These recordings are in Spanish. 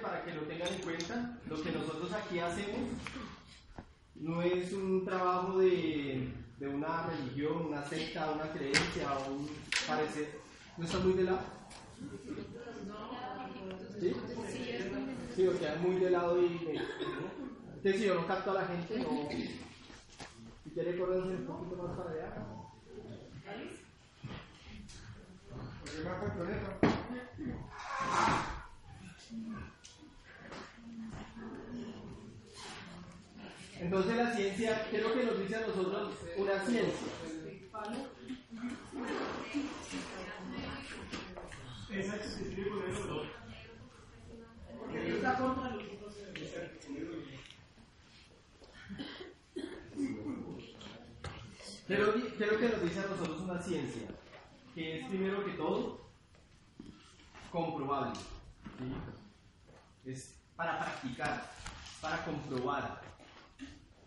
para que lo tengan en cuenta, lo que nosotros aquí hacemos no es un trabajo de, de una religión, una secta, una creencia o un parecer. ¿No está muy de lado? ¿Sí? Sí, o sea, muy de lado y... Entonces, si yo no capto a la gente, no... Si quiere correrse un poquito más para allá. Entonces la ciencia, ¿qué es lo que nos dice a nosotros una ciencia? ¿Qué es lo que- qué es lo que nos dice a nosotros una ciencia? Que es primero que todo comprobable. ¿sí? Es para practicar, para comprobar,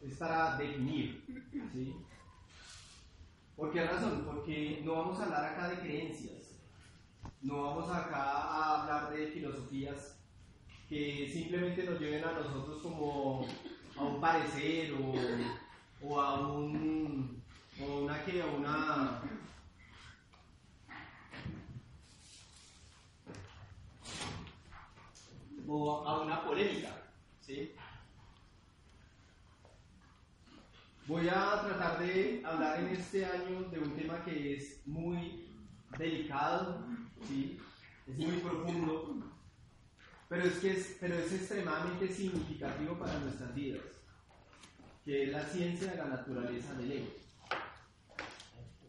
es para definir. ¿sí? ¿Por qué razón? Porque no vamos a hablar acá de creencias, no vamos acá a hablar de filosofías que simplemente nos lleven a nosotros como a un parecer o, a un o una que a una o a una polémica, ¿sí? Voy a tratar de hablar en este año de un tema que es muy delicado, ¿sí? Es muy profundo, pero es que es, pero es extremadamente significativo para nuestras vidas, que es la ciencia de la naturaleza del ego.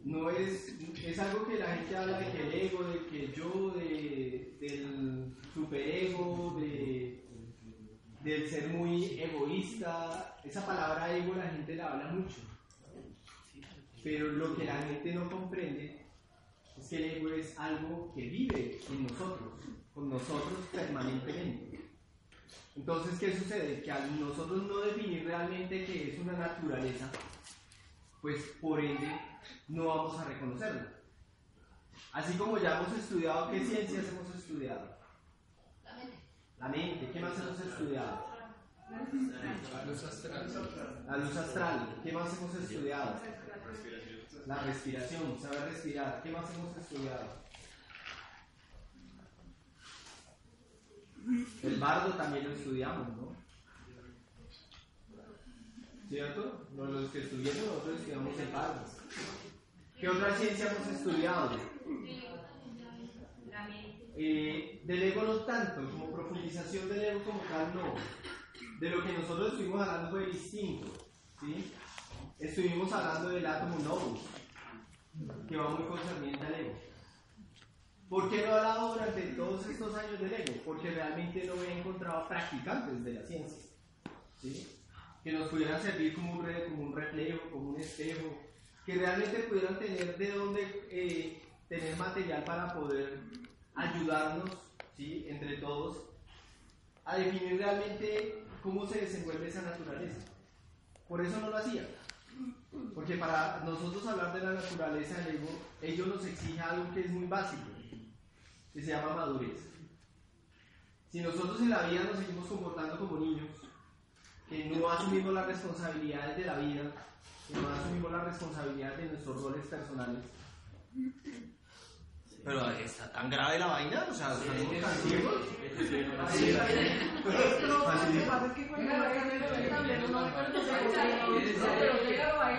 No es, es algo que la gente habla de que el ego, de que yo, de, del superego, de, del ser muy egoísta. Esa palabra ego la gente la habla mucho. Pero lo que la gente no comprende es que el ego es algo que vive en nosotros, con nosotros permanentemente. Entonces, ¿qué sucede? Que al nosotros no definir realmente qué es una naturaleza, pues por ende no vamos a reconocerla. Así como ya hemos estudiado, ¿qué ciencias hemos estudiado? La mente. La mente, ¿qué más hemos estudiado? La luz astral. La luz astral, ¿qué más hemos estudiado? La respiración, saber respirar, ¿qué más hemos estudiado? El bardo también lo estudiamos, ¿no? ¿Cierto? No, Los que estudiamos, nosotros estudiamos el bardo. ¿Qué otra ciencia hemos estudiado? Eh, del ego no tanto, como profundización del ego como tal no. De lo que nosotros estuvimos hablando fue distinto. ¿sí? Estuvimos hablando del átomo novus, que va muy concerniente al ego. ¿Por qué no he hablado durante todos estos años del ego? Porque realmente no he encontrado practicantes de la ciencia. ¿sí? Que nos pudieran servir como un, re- como un reflejo, como un espejo, que realmente pudieran tener de dónde eh, tener material para poder ayudarnos, ¿sí? entre todos, a definir realmente cómo se desenvuelve esa naturaleza. Por eso no lo hacía. Porque para nosotros hablar de la naturaleza del ego, ellos nos exigen algo que es muy básico, que se llama madurez. Si nosotros en la vida nos seguimos comportando como niños, que no asumimos las responsabilidades de la vida, que no asumimos las responsabilidades de nuestros roles personales, pero está tan grave la vaina, o sea, estamos cansados.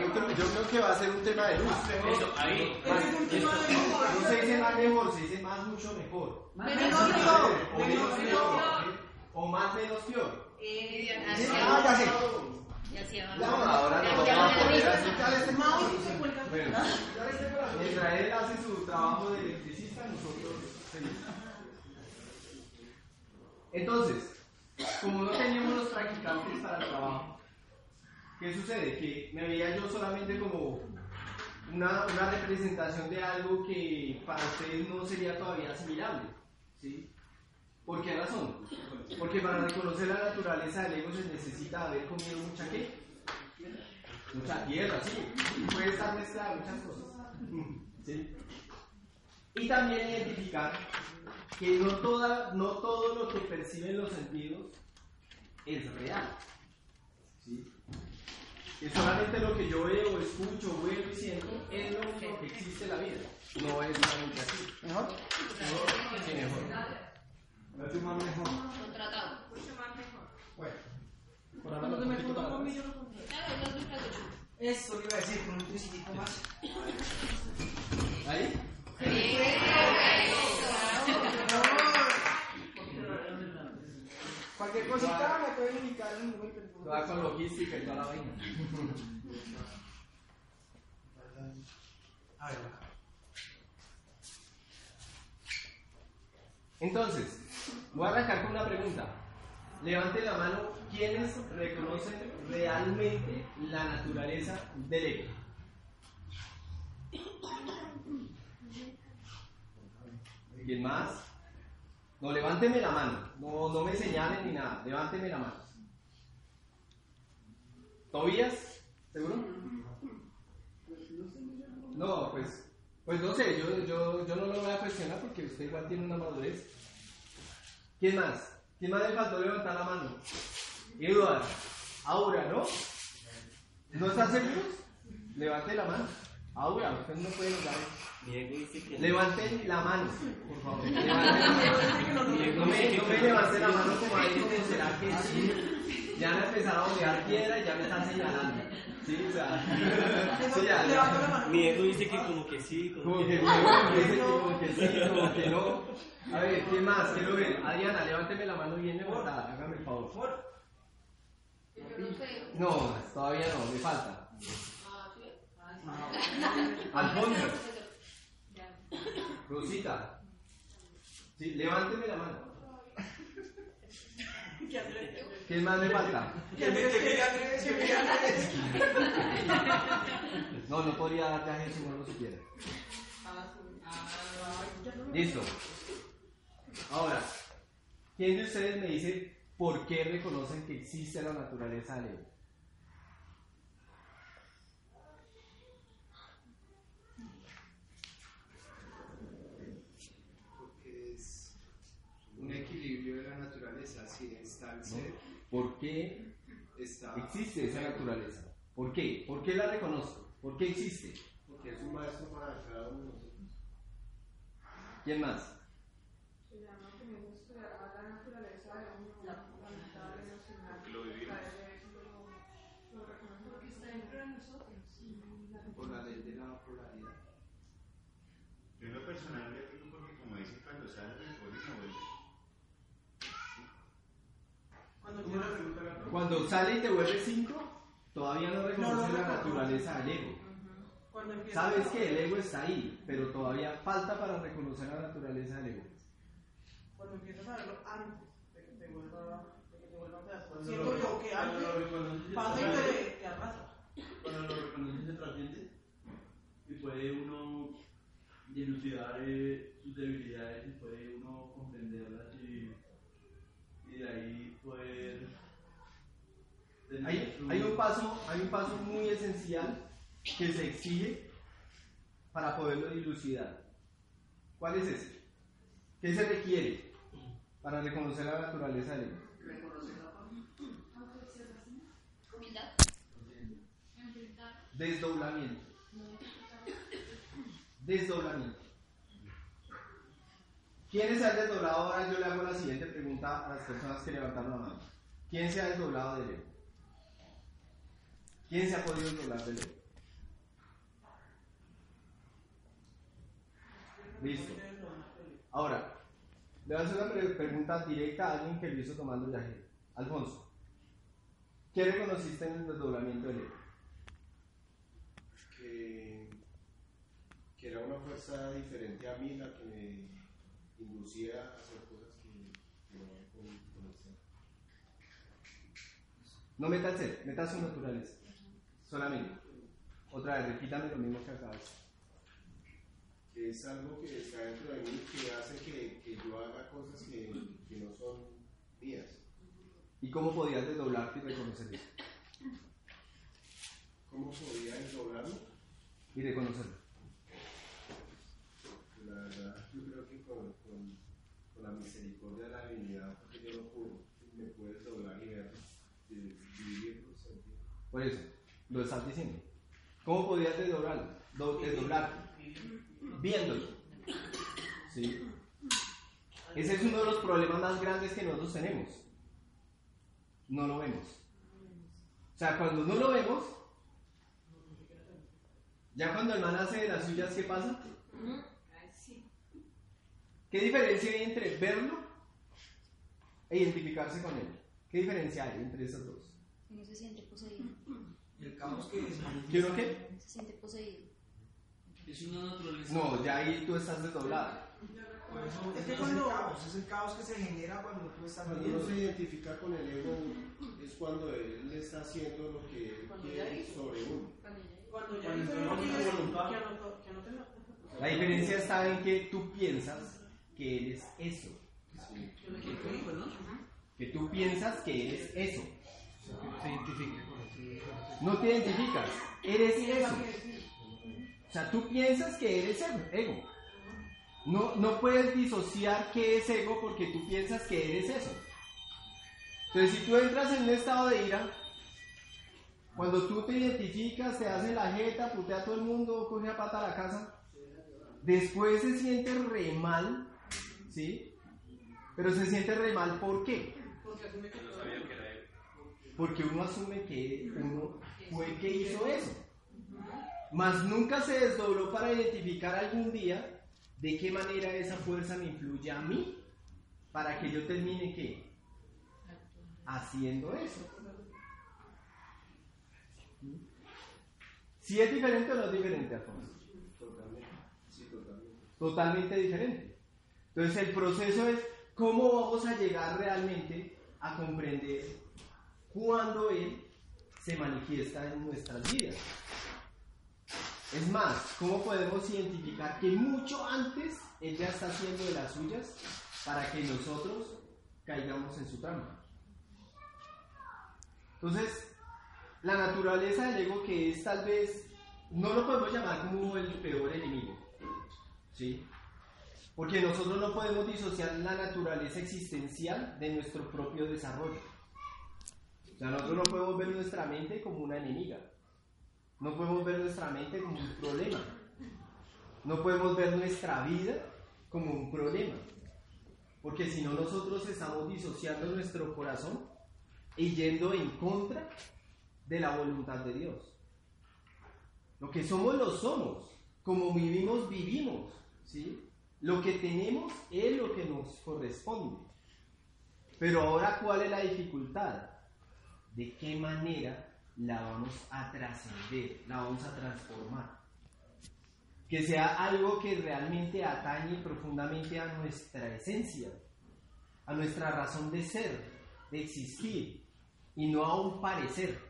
Yo creo, yo creo que va a ser un tema de luz. Eso, ahí. No se dice más mejor, se dice más mucho mejor. Menos O menos peor. O más menos peor. Eh, Ah, ya sé. Ya ahora no mientras él hace su trabajo de nosotros. Entonces, como no teníamos los practicantes para el trabajo, ¿qué sucede? Que me veía yo solamente como una, una representación de algo que para ustedes no sería todavía asimilable. ¿sí? ¿Por qué razón? Porque para reconocer la naturaleza del ego se necesita haber comido mucha qué? Mucha tierra, sí. Puede estar mezclada muchas cosas. ¿sí? Y también identificar que no, toda, no todo lo que perciben los sentidos es real. ¿sí? Que solamente lo que yo veo, escucho, huelo y siento es lo único que existe en la vida. No es solamente así. ¿Mejor? Sí, mejor. Mucho más mejor. Contratado. Bueno, Por ahora lo atrás. Claro, eso iba a decir con un tricitico más. ¿Ahí? Cualquier cosita me pueden indicar en Google. Va con logística y toda la Entonces, voy a arrancar con una pregunta. Levante la mano quienes reconocen realmente la naturaleza del ego. ¿Quién más? No, levánteme la mano. No, no me señalen ni nada. Levánteme la mano. ¿Tobías? ¿Seguro? No, pues, pues no sé, yo, yo, yo no lo voy a cuestionar porque usted igual tiene una madurez. ¿Quién más? ¿Quién más le faltó levantar la mano? Eduard, Aura, ¿no? ¿No están seguros? Levante la mano. Aura, usted no puede Levanten la mano, por favor. Levanten la mano. No me, no me levante la mano como ahí, como será que sí. Ya me empezaron a bolear piedra y ya me están señalando. Sí, o sea. Sí, ya, ya. Mi ego dice que como que sí, como, Como que que no, que sí, como que sí, como que no. A ver, ¿quién más? Quiero ver. Adriana, levánteme la mano bien levantada, hágame el favor. Yo no sé. No, todavía no, me falta. Ah, sí. Alfonso. Rosita. Sí, levánteme la mano. ¿Quién más me falta? No, no podría darte a si no lo supiera. Listo. Ahora, ¿quién de ustedes me dice por qué reconocen que existe la naturaleza del ego? porque es un equilibrio de la naturaleza. Si está el ser, ¿Por qué existe esa naturaleza? ¿Por qué? ¿Por qué la reconozco? ¿Por qué existe? Porque es un maestro para cada uno de nosotros. ¿Quién más? Se llama que me gusta a la naturaleza de uno, la mental, emocional. Lo vivimos. A veces lo, lo reconozco porque está dentro de nosotros. Por la ley de la polaridad. Yo en lo personal le digo porque como dice cuando sale del boli no vuelve. Cuando tiene la pregunta, la pregunta. Cuando sale y te vuelve 5, todavía no reconoce No la naturaleza del ego. Sabes que el ego está ahí, pero todavía falta para reconocer la naturaleza del ego. Cuando empiezas a verlo antes de que te vuelva, de que te vuelva a Siento yo que antes reconoces, pasa y se te, te arrasa. Cuando lo reconoces se trasciende y puede uno dilucidar eh, sus debilidades y puede uno comprenderlas y, y de ahí poder Hay, hay un paso, hay un paso muy esencial que se exige para poderlo dilucidar. ¿Cuál es ese? ¿Qué se requiere para reconocer la naturaleza del ego? Humildad. Desdoblamiento. Desdoblamiento. ¿Quién se ha desdoblado? Ahora yo le hago la siguiente pregunta a las personas que levantaron la mano. ¿Quién se ha desdoblado del ego? ¿Quién se ha podido burlar de él? Listo. Ahora, le voy a hacer una pregunta directa a alguien que lo hizo tomando viaje. Alfonso, ¿qué reconociste en el desdoblamiento del ego? Que, era una fuerza diferente a mí la que me inducía a hacer cosas que, no conocía. No metas ser, metas su naturaleza. Solamente. Otra vez, repítame lo mismo que. Que es algo que está dentro de mí que hace que, que yo haga cosas que, que no son mías. ¿Y cómo podías desdoblarte y reconocer eso? ¿Cómo podía desdoblarlo? Y reconocerlo. La verdad, yo creo que con, con, con la misericordia de la divinidad, porque yo no puedo, me puedes doblar y ver, y vivirlo, sentirlo. Por eso, lo estás diciendo. ¿Cómo podías desdoblarlo? Do- desdoblarte. Viéndolo. ¿Sí? Ese es uno de los problemas más grandes que nosotros tenemos. No lo vemos. O sea, cuando no lo vemos, ya cuando el man hace de las suyas, ¿qué pasa? ¿Qué diferencia hay entre verlo e identificarse con él? ¿Qué diferencia hay entre esos dos? No se siente poseído. El caos que es. ¿Quiero qué? Se siente poseído. Es una naturaleza. No, ya ahí tú estás eso Es es, que el cuando- caos, es el caos que se genera cuando tú estás Cuando uno se identifica con el ego, es cuando él está haciendo lo que él quiere sobre uno. Cuando ya dice no que la- diferencia está en que tú piensas que eres eso. Que tú piensas que eres eso. Se identifica con eso. No te identificas, eres eso. O sea, tú piensas que eres ego. ego. No, no puedes disociar qué es ego porque tú piensas que eres eso. Entonces, si tú entras en un estado de ira, cuando tú te identificas, te haces la jeta, putea a todo el mundo, coge a pata a la casa, después se siente re mal, ¿sí? Pero se siente re mal, ¿por qué? Porque asume que todo Porque uno asume que uno fue el que hizo eso. Mas nunca se desdobló para identificar algún día de qué manera esa fuerza me influye a mí para que yo termine qué? Haciendo eso. Si es diferente o no es diferente, Alfonso. Totalmente. Sí, totalmente. Totalmente diferente. Entonces el proceso es cómo vamos a llegar realmente a comprender cuándo Él se manifiesta en nuestras vidas. Es más, ¿cómo podemos identificar que mucho antes Él ya está haciendo de las suyas para que nosotros caigamos en su trampa? Entonces, la naturaleza del ego que es tal vez, no lo podemos llamar como el peor enemigo, ¿sí? Porque nosotros no podemos disociar la naturaleza existencial de nuestro propio desarrollo. O sea, nosotros no podemos ver nuestra mente como una enemiga. No podemos ver nuestra mente como un problema. No podemos ver nuestra vida como un problema. Porque si no, nosotros estamos disociando nuestro corazón y yendo en contra de la voluntad de Dios. Lo que somos, lo somos. Como vivimos, vivimos. ¿sí? Lo que tenemos es lo que nos corresponde. Pero ahora, ¿cuál es la dificultad? ¿De qué manera la vamos a trascender, la vamos a transformar? Que sea algo que realmente atañe profundamente a nuestra esencia, a nuestra razón de ser, de existir, y no a un parecer.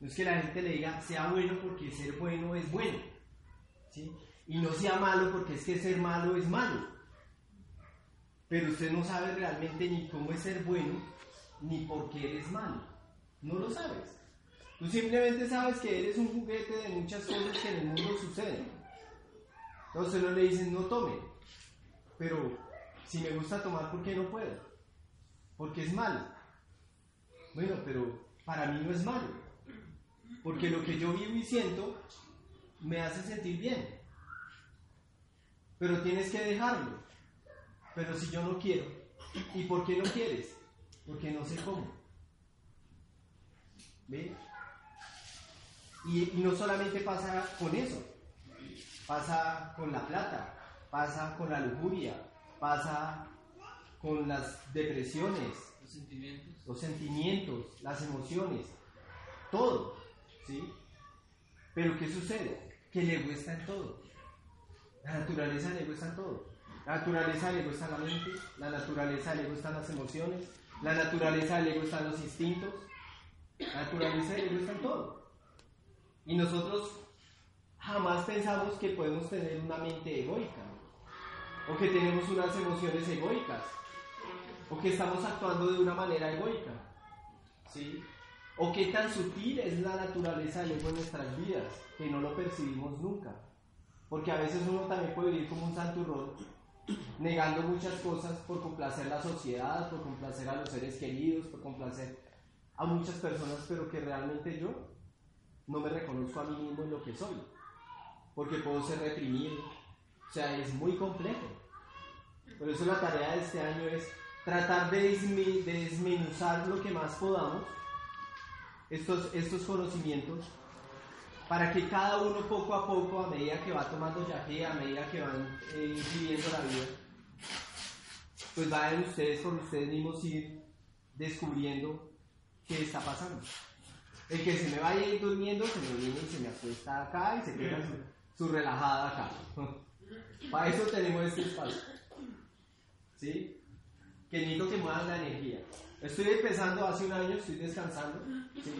No es que la gente le diga, sea bueno porque ser bueno es bueno. ¿sí? Y no sea malo porque es que ser malo es malo. Pero usted no sabe realmente ni cómo es ser bueno, ni por qué eres malo. No lo sabes. Tú simplemente sabes que eres un juguete de muchas cosas que en el mundo suceden. Entonces no le dicen, no tome. Pero si me gusta tomar, ¿por qué no puedo? Porque es malo. Bueno, pero para mí no es malo. Porque lo que yo vivo y siento me hace sentir bien. Pero tienes que dejarlo. Pero si yo no quiero, ¿y por qué no quieres? Porque no sé cómo. ¿Ve? Y, y no solamente pasa con eso, pasa con la plata, pasa con la lujuria, pasa con las depresiones, Los sentimientos. los sentimientos, las emociones, todo, ¿sí? Pero ¿qué sucede? Que el ego está en todo. La naturaleza del ego está en todo. La naturaleza del ego está en la mente, la naturaleza del ego está en las emociones, la naturaleza del ego está en los instintos, la naturaleza del ego está en todo. Y nosotros jamás pensamos que podemos tener una mente egoica, o que tenemos unas emociones egoicas, o que estamos actuando de una manera egoica. ¿Sí? O qué tan sutil es la naturaleza del ego en nuestras vidas, que no lo percibimos nunca. Porque a veces uno también puede vivir como un santurrón, negando muchas cosas por complacer la sociedad, por complacer a los seres queridos, por complacer a muchas personas, pero que realmente yo no me reconozco a mí mismo en lo que soy. Porque puedo ser reprimido. O sea, es muy complejo. Por eso la tarea de este año es tratar de, de desmenuzar lo que más podamos estos, estos conocimientos para que cada uno poco a poco, a medida que va tomando yaje, a medida que van eh, viviendo la vida, pues vayan ustedes por ustedes mismos ir descubriendo qué está pasando. El que se me vaya a ir durmiendo, se me viene y se me acuesta acá y se queda su, su relajada acá. Para eso tenemos este espacio. ¿Sí? Que necesito que muevan la energía. Estoy empezando hace un año, estoy descansando. ¿sí?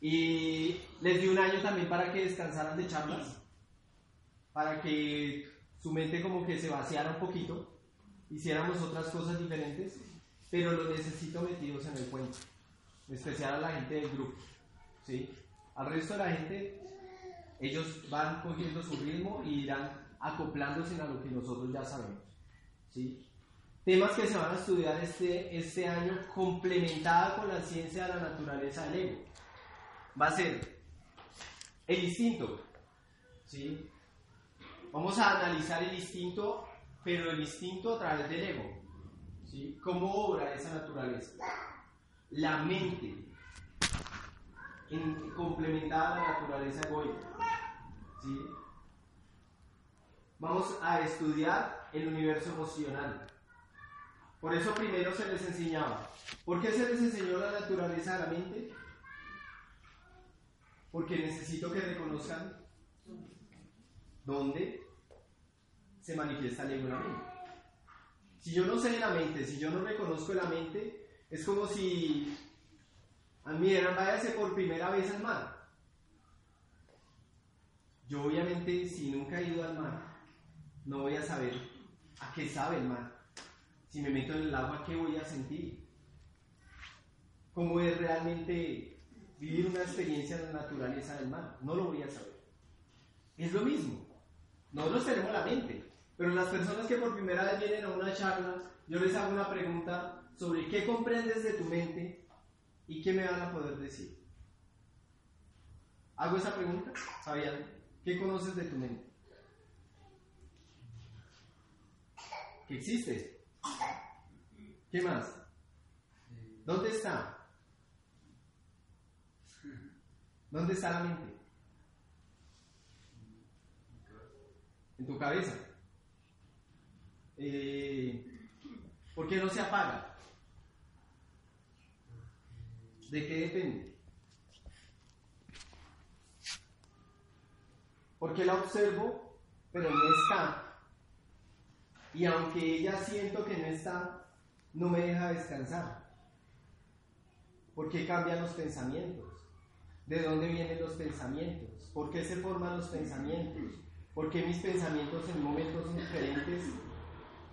Y les di un año también para que descansaran de charlas, para que su mente como que se vaciara un poquito, hiciéramos otras cosas diferentes, pero los necesito metidos en el cuento, en especial a la gente del grupo. ¿sí? Al resto de la gente, ellos van cogiendo su ritmo y irán acoplándose a lo que nosotros ya sabemos. ¿sí? Temas que se van a estudiar este, este año complementada con la ciencia de la naturaleza del ego. Va a ser el instinto. ¿sí? Vamos a analizar el instinto, pero el instinto a través del ego. ¿Cómo obra esa naturaleza? La mente, en, complementada a la naturaleza egoica. ¿sí? Vamos a estudiar el universo emocional. Por eso primero se les enseñaba. ¿Por qué se les enseñó la naturaleza de la mente? Porque necesito que reconozcan dónde se manifiesta el ego en la mente. Si yo no sé de la mente, si yo no reconozco la mente, es como si a mí eran váyase por primera vez al mar. Yo obviamente si nunca he ido al mar, no voy a saber a qué sabe el mar. Si me meto en el agua, ¿qué voy a sentir? ¿Cómo es realmente vivir una experiencia en la naturaleza del mar? No lo voy a saber. Es lo mismo. Nosotros tenemos la mente, pero las personas que por primera vez vienen a una charla, yo les hago una pregunta sobre qué comprendes de tu mente y qué me van a poder decir. Hago esa pregunta, Fabián, ¿qué conoces de tu mente? Que existe. ¿Qué más? ¿Dónde está? ¿Dónde está la mente? En tu cabeza. Eh, ¿Por qué no se apaga? ¿De qué depende? Porque la observo, pero no está. Y aunque ella siento que no está, no me deja descansar. ¿Por qué cambian los pensamientos? ¿De dónde vienen los pensamientos? ¿Por qué se forman los pensamientos? ¿Por qué mis pensamientos en momentos diferentes?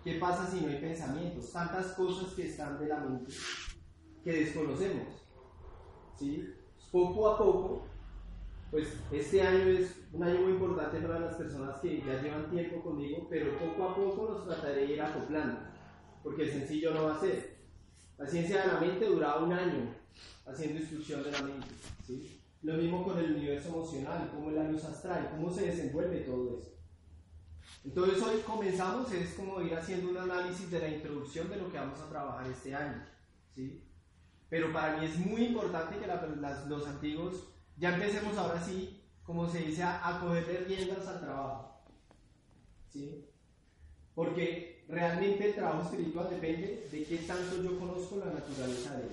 ¿Qué pasa si no hay pensamientos? Tantas cosas que están de la mente que desconocemos. ¿sí? Poco a poco, pues este año es un año muy importante para las personas que ya llevan tiempo conmigo, pero poco a poco los trataré de ir acoplando, porque sencillo no va a ser. La ciencia de la mente duraba un año haciendo instrucción de la mente. ¿sí? Lo mismo con el universo emocional, cómo es la luz astral, cómo se desenvuelve todo eso. Entonces hoy comenzamos, es como ir haciendo un análisis de la introducción de lo que vamos a trabajar este año. ¿sí? Pero para mí es muy importante que los antiguos ya empecemos ahora sí, como se dice, a, a cogerle riendas al trabajo. ¿sí? Porque realmente el trabajo espiritual depende de qué tanto yo conozco la naturaleza de él.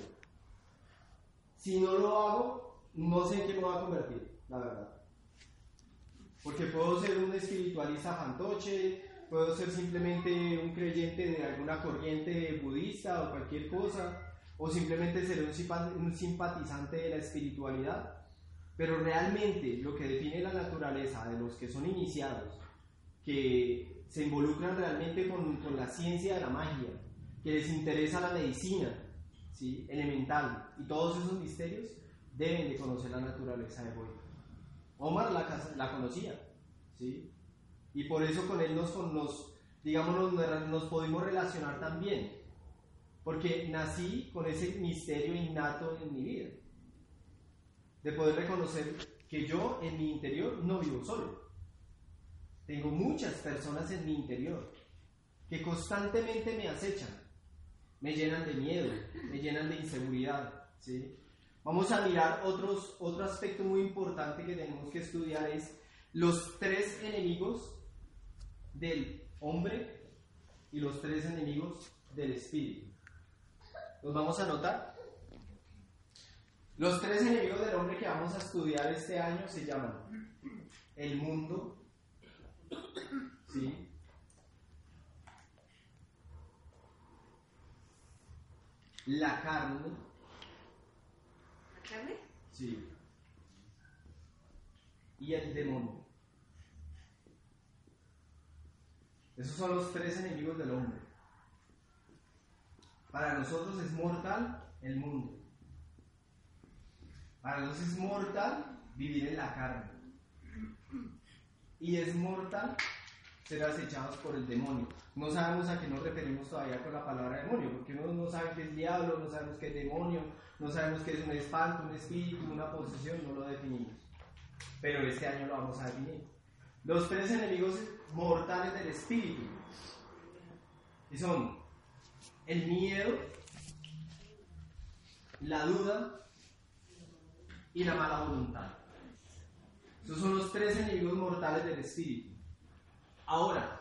Si no lo hago, no sé en qué me va a convertir, la verdad. Porque puedo ser un espiritualista fantoche, puedo ser simplemente un creyente de alguna corriente budista o cualquier cosa, o simplemente ser un simpa- un simpatizante de la espiritualidad. Pero realmente lo que define la naturaleza de los que son iniciados, que se involucran realmente con, con la ciencia de la magia, que les interesa la medicina ¿sí? elemental y todos esos misterios, deben de conocer la naturaleza de Goya. Omar la, la conocía, ¿sí? Y por eso con él nos, nos digamos, nos, nos pudimos relacionar también, porque nací con ese misterio innato en mi vida, de poder reconocer que yo en mi interior no vivo solo. Tengo muchas personas en mi interior que constantemente me acechan, me llenan de miedo, me llenan de inseguridad, ¿sí? Vamos a mirar otros, otro aspecto muy importante que tenemos que estudiar es los tres enemigos del hombre y los tres enemigos del espíritu. ¿Los vamos a anotar? Los tres enemigos del hombre que vamos a estudiar este año se llaman el mundo, ¿sí? La carne, ¿La carne? Sí. Y el demonio. Esos son los tres enemigos del hombre. Para nosotros es mortal el mundo. Para nosotros es mortal vivir en la carne. Y es mortal ser acechados por el demonio. No sabemos a qué nos referimos todavía con la palabra demonio, porque no sabe qué es diablo, no sabemos qué es demonio, no sabemos qué es un espanto, un espíritu, una posesión, no lo definimos. Pero este año lo vamos a definir. Los tres enemigos mortales del espíritu. Y son el miedo, la duda y la mala voluntad. Esos son los tres enemigos mortales del espíritu. Ahora,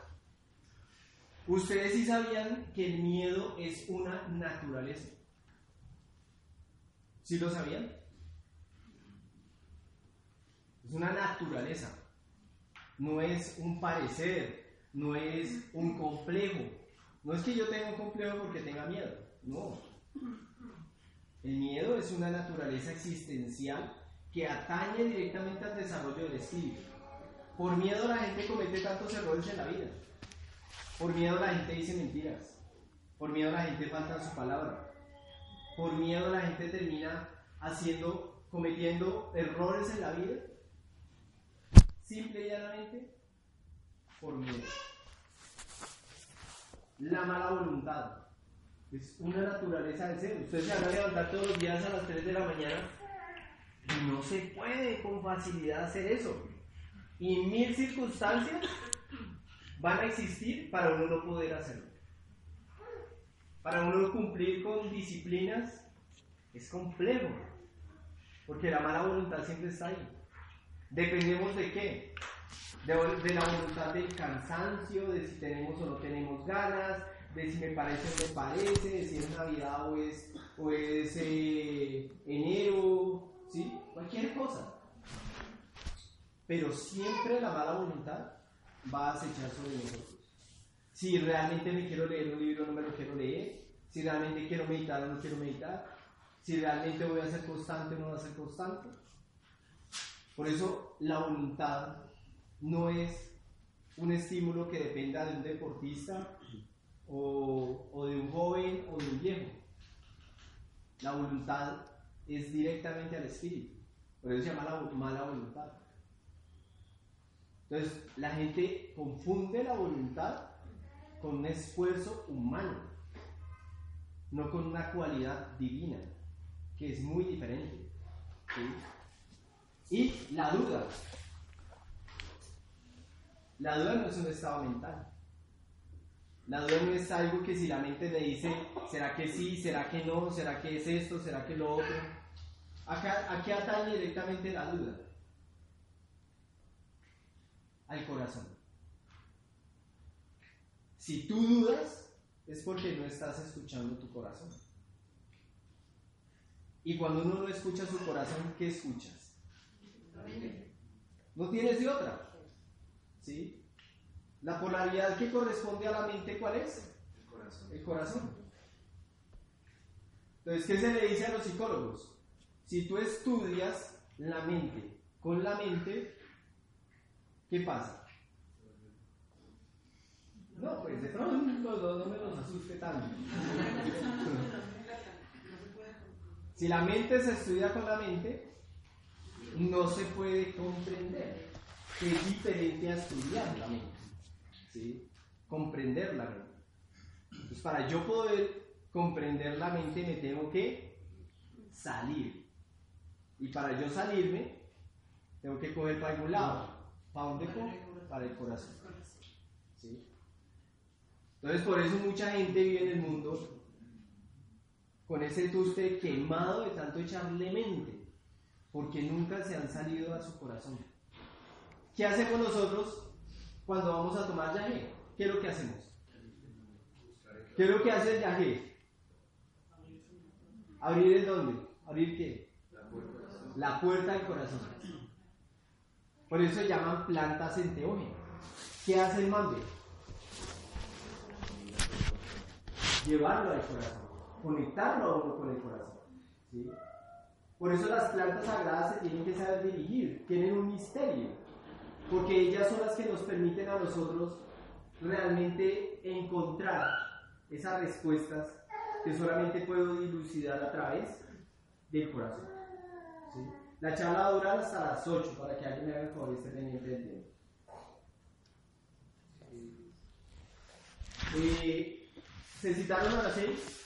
ustedes sí sabían que el miedo es una naturaleza. ¿Sí lo sabían? Es una naturaleza. No es un parecer, no es un complejo. No es que yo tenga un complejo porque tenga miedo. No. El miedo es una naturaleza existencial que atañe directamente al desarrollo del espíritu. Por miedo la gente comete tantos errores en la vida. Por miedo la gente dice mentiras. Por miedo la gente falta su palabra. Por miedo la gente termina haciendo, cometiendo errores en la vida. Simple y llanamente por miedo. La mala voluntad es una naturaleza del ser. Ustedes se van a levantar todos los días a las 3 de la mañana y no se puede con facilidad hacer eso. Y mil circunstancias van a existir para uno no poder hacerlo. Para uno cumplir con disciplinas es complejo, porque la mala voluntad siempre está ahí. Dependemos de qué? De, la voluntad del cansancio, de si tenemos o no tenemos ganas, de si me parece o no me parece, de si es Navidad o es, o eh, enero, ¿sí? Cualquier cosa. Pero siempre la mala voluntad va a acechar sobre nosotros. Si realmente me quiero leer un libro no me lo quiero leer, si realmente quiero meditar no quiero meditar, si realmente voy a ser constante no voy a ser constante. Por eso la voluntad no es un estímulo que dependa de un deportista o, o de un joven o de un viejo. La voluntad es directamente al espíritu. Por eso se llama la mala voluntad. Entonces, la gente confunde la voluntad con un esfuerzo humano, no con una cualidad divina, que es muy diferente. Y la duda. La duda no es un estado mental. La duda no es algo que si la mente me dice, ¿será que sí? ¿Será que no? ¿Será que es esto? ¿Será que lo otro? Acá, aquí atañe directamente la duda al corazón. Si tú dudas, es porque no estás escuchando tu corazón. Y cuando uno no escucha su corazón, ¿qué escuchas? No tienes de otra. ¿Sí? La polaridad que corresponde a la mente, ¿cuál es? El corazón. El corazón. Entonces, ¿qué se le dice a los psicólogos? Si tú estudias la mente con la mente, ¿qué pasa? No, pues de pronto no, no me los asuste tanto. Si la mente se estudia con la mente, no se puede comprender. Es diferente a estudiar la mente. ¿sí? Comprender la mente. Entonces, para yo poder comprender la mente, me tengo que salir. Y para yo salirme, tengo que coger para algún lado. ¿Para dónde cojo? Para el corazón. ¿sí? Entonces, por eso mucha gente vive en el mundo con ese tuste quemado de tanto echarle mente, porque nunca se han salido a su corazón. ¿Qué hacemos nosotros cuando vamos a tomar yagé? ¿Qué es lo que hacemos? ¿Qué es lo que hace el yagé? ¿Abrir el dónde? ¿Abrir qué? La puerta del corazón. Por eso se llaman plantas enteógenas. ¿Qué hace el mambe? Llevarlo al corazón conectarlo a uno con el corazón. ¿sí? Por eso las plantas sagradas se tienen que saber dirigir, tienen un misterio, porque ellas son las que nos permiten a nosotros realmente encontrar esas respuestas que solamente puedo dilucidar a través del corazón. La charla va a durar hasta las 8 para que alguien me haga el favor esté pendiente del tiempo. Eh, se citaron a las 6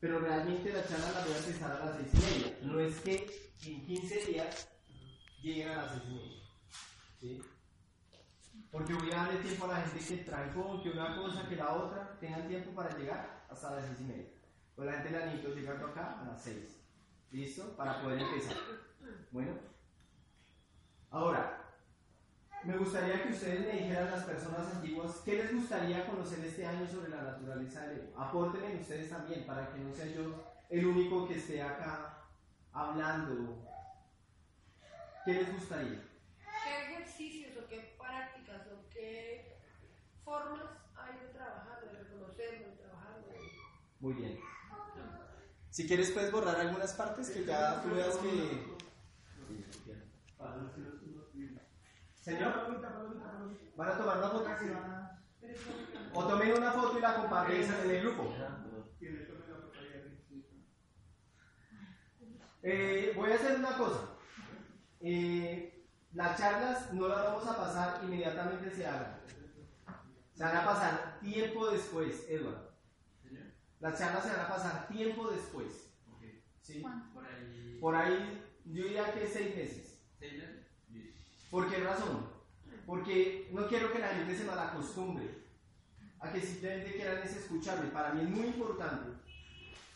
pero realmente la charla la voy a empezar a las 6 y media. No es que en 15 días lleguen a las 6 y media. ¿sí? Porque voy a darle tiempo a la gente que trancó, que una cosa, que la otra, tengan tiempo para llegar hasta las 6 y media. Pues la gente la necesito llegando acá a las 6. ¿Listo? Para poder empezar. Bueno. Ahora, me gustaría que ustedes me dijeran a las personas antiguas qué les gustaría conocer este año sobre la naturaleza del ego. Apórtenme ustedes también para que no sea yo el único que esté acá hablando. ¿Qué les gustaría? ¿Qué ejercicios o qué prácticas o qué formas hay de trabajar, de reconocerlo, de trabajarlo? Muy bien. Si quieres puedes borrar algunas partes que ya tú veas que... Señor, ¿van a tomar una foto? O tomen una foto y la comparten en el grupo. Eh, voy a hacer una cosa. Eh, las charlas no las vamos a pasar inmediatamente se hagan. Se van a pasar tiempo después, Eduardo. Las charlas se van a pasar tiempo después. ¿Sí? Por ahí. Por ahí, yo diría que seis meses. ¿Seis meses? ¿Por qué razón? Porque no quiero que la gente se malacostumbre a que simplemente quieran es escucharme. Para mí es muy importante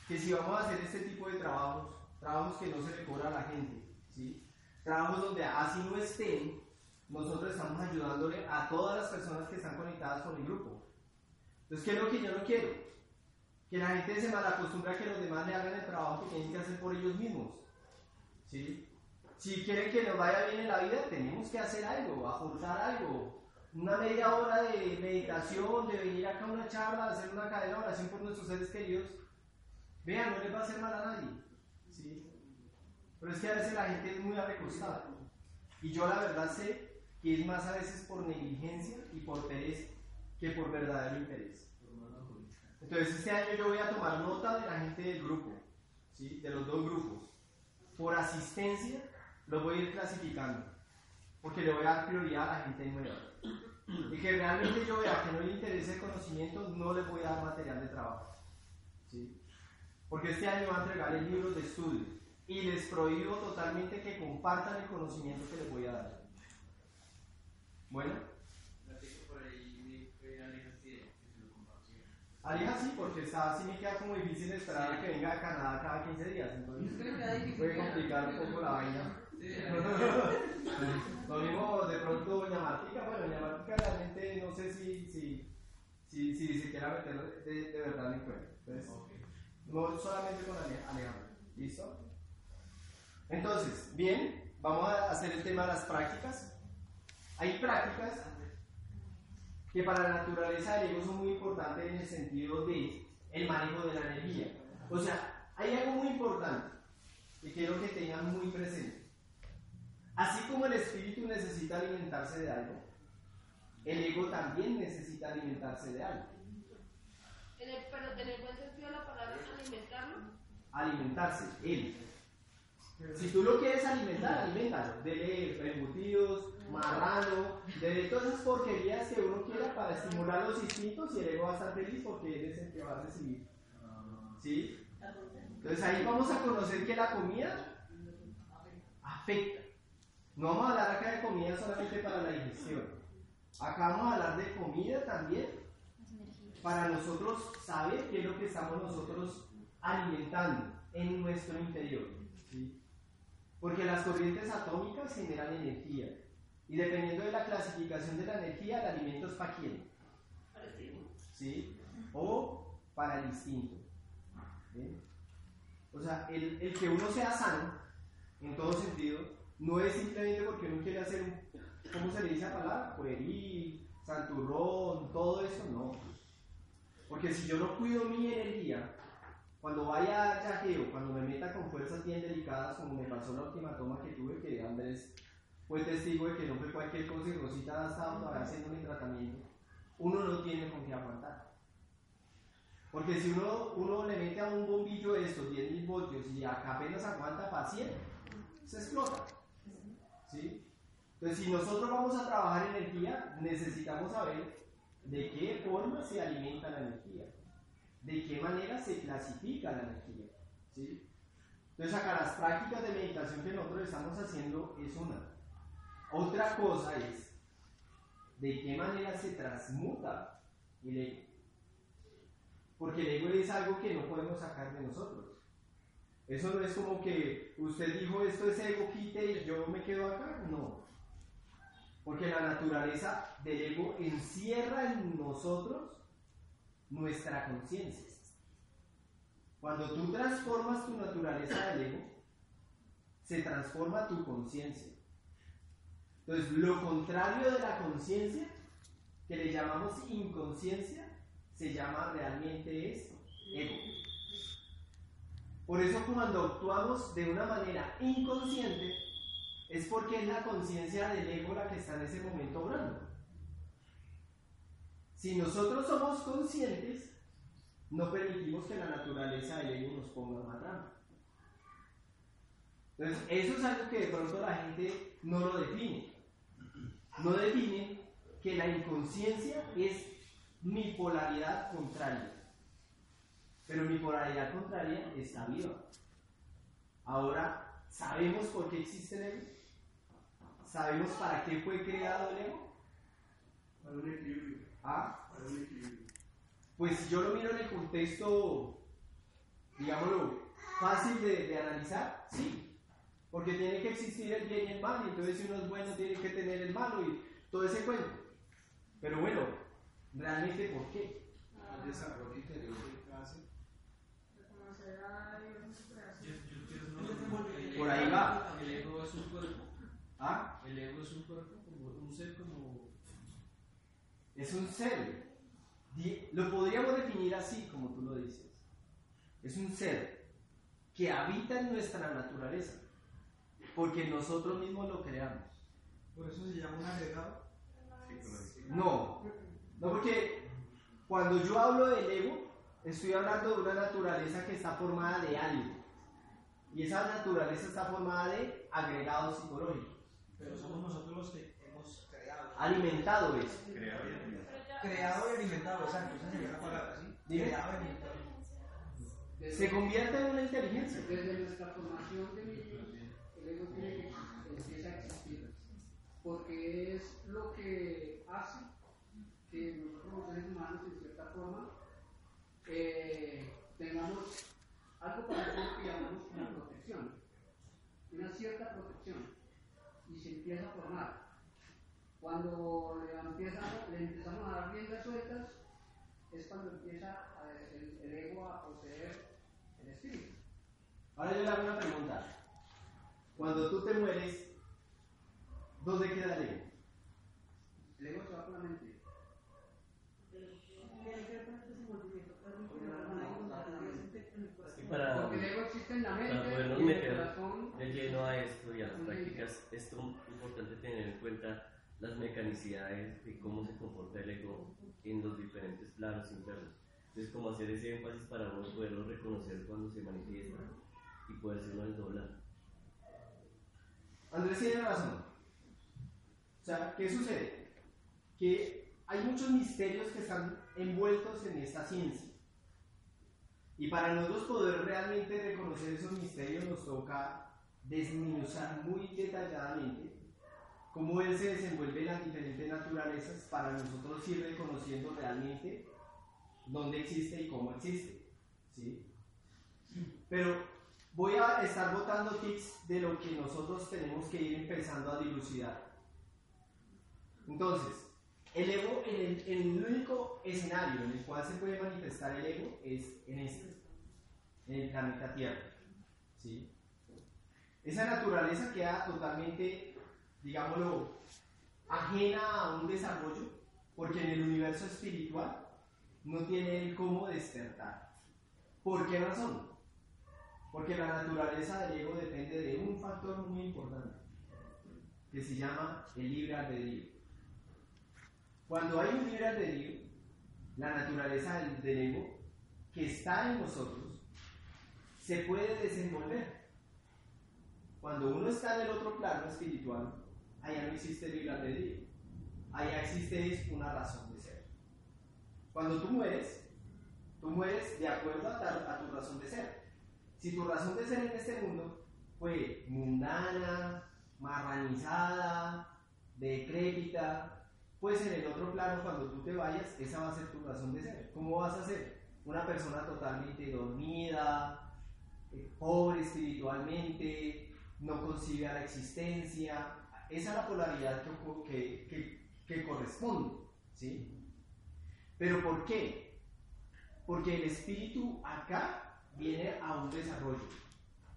que si vamos a hacer este tipo de trabajos, trabajos que no se le cobra a la gente, ¿sí? trabajos donde así no estén, nosotros estamos ayudándole a todas las personas que están conectadas con el grupo. Entonces, ¿qué es lo que yo no quiero? Que la gente se malacostumbre a que los demás le hagan el trabajo que tienen que hacer por ellos mismos. ¿sí? Si quieren que nos vaya bien en la vida, tenemos que hacer algo, aportar algo. Una media hora de meditación, de venir acá a una charla, hacer una cadena de oración por nuestros seres queridos. Vean, no les va a hacer mal a nadie. ¿sí? Pero es que a veces la gente es muy arrecostada. Y yo la verdad sé que es más a veces por negligencia y por pereza que por verdadero interés. Entonces este año yo voy a tomar nota de la gente del grupo, ¿sí? de los dos grupos. Por asistencia los voy a ir clasificando, porque le voy a dar prioridad a la gente nueva. Y que realmente yo vea que no le interesa el conocimiento, no les voy a dar material de trabajo. ¿sí? Porque este año va a entregar libros de estudio y les prohíbo totalmente que compartan el conocimiento que les voy a dar. Bueno. Aleja sí, porque está, así me queda como difícil esperar a que venga a Canadá cada 15 días. Entonces puede complicar un poco la vaina. Lo mismo de pronto Doña Martica, bueno, Doña Martica realmente no sé si, si, si, si se quiera meter de, de verdad en cuenta. Entonces, no solamente con Ale- Alejandro. ¿Listo? Entonces, bien, vamos a hacer el tema de las prácticas. Hay prácticas que para la naturaleza del ego son muy importantes en el sentido de el manejo de la energía. O sea, hay algo muy importante que quiero que tengan muy presente. Así como el espíritu necesita alimentarse de algo, el ego también necesita alimentarse de algo. En el, pero en el buen sentido de la palabra alimentarlo. Alimentarse, él. Si tú lo quieres alimentar, alimentalo. Dele embutidos, marrano, dele todas esas porquerías que uno quiera para estimular los instintos y el ego va a estar feliz porque él es el que va a recibir. ¿Sí? Entonces ahí vamos a conocer que la comida afecta. No vamos a hablar acá de comida solamente para la digestión. Acá vamos a hablar de comida también para nosotros saber qué es lo que estamos nosotros alimentando en nuestro interior. ¿sí? Porque las corrientes atómicas generan energía. Y dependiendo de la clasificación de la energía, el alimento es para quién. ¿Sí? O para el instinto. ¿sí? O sea, el, el que uno sea sano, en todo sentido, no es simplemente porque uno quiere hacer ¿cómo se le dice la palabra? Pueril, santurrón, todo eso, no. Porque si yo no cuido mi energía, cuando vaya a yajeo, cuando me meta con fuerzas bien delicadas, como me pasó la última toma que tuve, que Andrés fue testigo de que no fue cualquier cosa y Rosita estaba haciendo mi tratamiento, uno no tiene con qué aguantar. Porque si uno, uno le mete a un bombillo de estos 10.000 voltios y apenas aguanta para 100, se explota. ¿Sí? Entonces, si nosotros vamos a trabajar energía, necesitamos saber de qué forma se alimenta la energía, de qué manera se clasifica la energía. ¿sí? Entonces, acá las prácticas de meditación que nosotros estamos haciendo es una. Otra cosa es de qué manera se transmuta el ego. Porque el ego es algo que no podemos sacar de nosotros. Eso no es como que usted dijo esto es ego, quite y yo me quedo acá. No. Porque la naturaleza del ego encierra en nosotros nuestra conciencia. Cuando tú transformas tu naturaleza del ego, se transforma tu conciencia. Entonces, lo contrario de la conciencia, que le llamamos inconsciencia, se llama realmente es ego. Por eso cuando actuamos de una manera inconsciente, es porque es la conciencia del ego la que está en ese momento obrando. Si nosotros somos conscientes, no permitimos que la naturaleza del ego nos ponga más rama. Entonces, eso es algo que de pronto la gente no lo define. No define que la inconsciencia es mi polaridad contraria. Pero mi polaridad contraria está viva. Ahora, ¿sabemos por qué existe el ego? ¿Sabemos para qué fue creado el ego? Para un equilibrio. ¿Ah? Para un equilibrio. Pues yo lo miro en el contexto, digámoslo, fácil de, de analizar, sí. Porque tiene que existir el bien y el mal, y entonces si uno es bueno tiene que tener el malo y todo ese cuento. Pero bueno, ¿realmente por qué? El desarrollo interior de clase. Reconocer a Dios en su creación. Por ahí va. El ego es un cuerpo. ¿Ah? El ego es un cuerpo, como un ser como. Es un ser. Lo podríamos definir así, como tú lo dices. Es un ser que habita en nuestra naturaleza, porque nosotros mismos lo creamos. Por eso se llama un agregado. No, no porque cuando yo hablo del ego, estoy hablando de una naturaleza que está formada de algo. Y esa naturaleza está formada de agregados psicológicos. Pero somos nosotros los que hemos creado. Alimentado eso. Creado y alimentado. Creado y alimentado, exacto. Esa sería la palabra, ¿sí? Dime. Creado y alimentado. Se convierte en una inteligencia. Desde nuestra formación de niños, el ego tiene que empieza a existir. Porque es lo que hace que nosotros los seres humanos, en cierta forma, eh, tengamos algo parecido que llamamos como protección. Una cierta protección. Y se empieza a formar. Cuando le, empieza- le empezamos a dar riendas sueltas, es cuando empieza a- el, el ego a poseer el espíritu. Ahora yo le hago una pregunta. Cuando tú te mueres, ¿dónde queda el ego? El ego se va con la mente. Lleno a esto y a las prácticas, es to- importante tener en cuenta las mecanicidades de cómo se comporta el ego en los diferentes planos internos. Entonces, como hacer ese énfasis para uno poderlo reconocer cuando se manifiesta y poderse uno desdoblar. Andrés tiene razón. O sea, ¿qué sucede? Que hay muchos misterios que están envueltos en esta ciencia. Y para nosotros poder realmente reconocer esos misterios nos toca desmenuzar muy detalladamente cómo él se desenvuelve en las diferentes naturalezas para nosotros ir reconociendo realmente dónde existe y cómo existe. ¿sí? Pero voy a estar botando tips de lo que nosotros tenemos que ir empezando a dilucidar. Entonces, el ego, en el, en el único escenario en el cual se puede manifestar el ego es en este, en el planeta Tierra. ¿sí? Esa naturaleza queda totalmente, digámoslo, ajena a un desarrollo, porque en el universo espiritual no tiene el cómo despertar. ¿Por qué razón? Porque la naturaleza del ego depende de un factor muy importante, que se llama el libre albedrío. Cuando hay un libre albedrío, la naturaleza del ego, que está en nosotros, se puede desenvolver. Cuando uno está en el otro plano espiritual, allá no existe libre albedrío. Allá existe una razón de ser. Cuando tú mueres, tú mueres de acuerdo a, ta- a tu razón de ser. Si tu razón de ser en este mundo fue mundana, marranizada, decrépita, pues en el otro plano, cuando tú te vayas, esa va a ser tu razón de ser. ¿Cómo vas a ser? Una persona totalmente dormida, eh, pobre espiritualmente, no concibe a la existencia. Esa es la polaridad que, que- que corresponde. ¿sí? ¿Pero por qué? Porque el espíritu acá viene a un desarrollo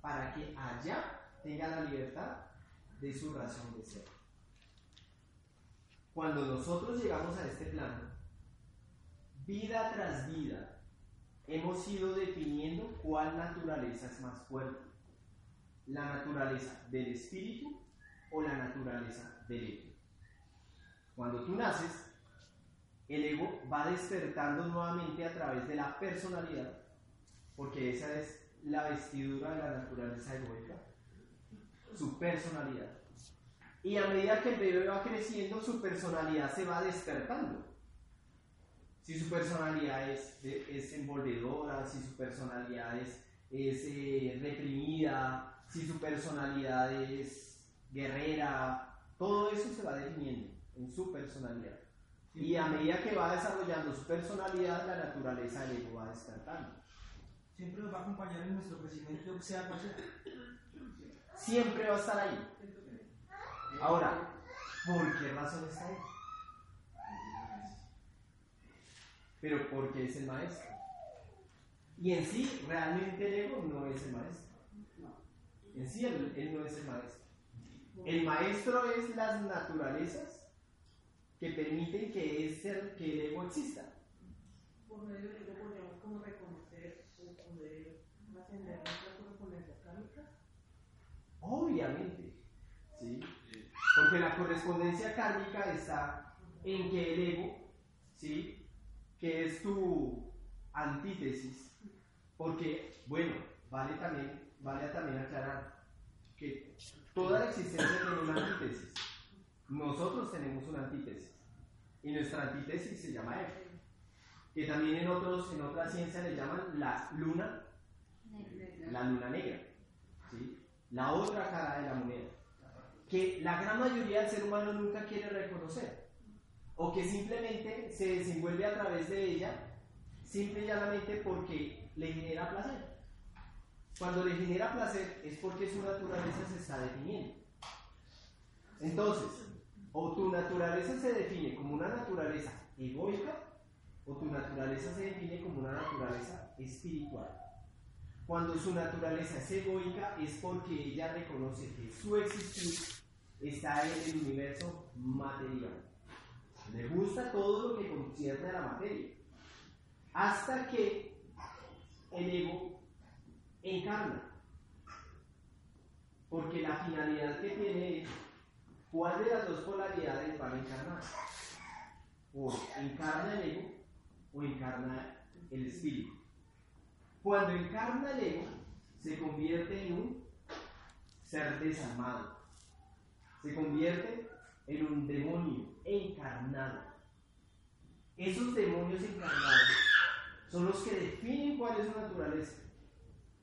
para que allá tenga la libertad de su razón de ser. Cuando nosotros llegamos a este plano, vida tras vida, hemos ido definiendo cuál naturaleza es más fuerte. La naturaleza del espíritu o la naturaleza del ego. Cuando tú naces, el ego va despertando nuevamente a través de la personalidad, porque esa es la vestidura de la naturaleza egoica, su personalidad. Y a medida que el bebé va creciendo, su personalidad se va despertando. Si su personalidad es, es envolvedora, si su personalidad es, es eh, reprimida, si su personalidad es guerrera, todo eso se va definiendo en su personalidad. Y a medida que va desarrollando su personalidad, la naturaleza del ego va despertando. Siempre nos va a acompañar en nuestro crecimiento, sea cual sea. Siempre va a estar ahí. Ahora, ¿por qué razón está ahí? Pero porque es el maestro. Y en sí, realmente el ego no es el maestro. En sí, él, él no es el maestro. El maestro es las naturalezas que permiten que, ese, que el ego exista. Por medio de ello podríamos como reconocer o poder ascender nuestra correspondencia kármica. Obviamente. ¿sí? Porque la correspondencia kármica está en que el ego, ¿sí? que es tu antítesis, porque, bueno, vale también, vale también aclarar que toda la existencia tiene una antítesis. Nosotros tenemos una antítesis. Y nuestra antítesis se llama ego. Que también en, otros, en otra ciencia le llaman la luna, la luna negra. ¿sí? La otra cara de la moneda. Que la gran mayoría del ser humano nunca quiere reconocer. O que simplemente se desenvuelve a través de ella, simple y llanamente porque le genera placer. Cuando le genera placer es porque su naturaleza se está definiendo. Entonces, o tu naturaleza se define como una naturaleza egoica, o tu naturaleza se define como una naturaleza espiritual. Cuando su naturaleza es egoica es porque ella reconoce que su existir está en el universo material. Le gusta todo lo que concierne a la materia. Hasta que el ego encarna. Porque la finalidad que tiene es cuál de las dos polaridades van a encarnar. O encarna el ego o encarna el espíritu. Cuando encarna el ego, se convierte en un ser desalmado. Se convierte en un demonio encarnado. Esos demonios encarnados son los que definen cuál es su naturaleza.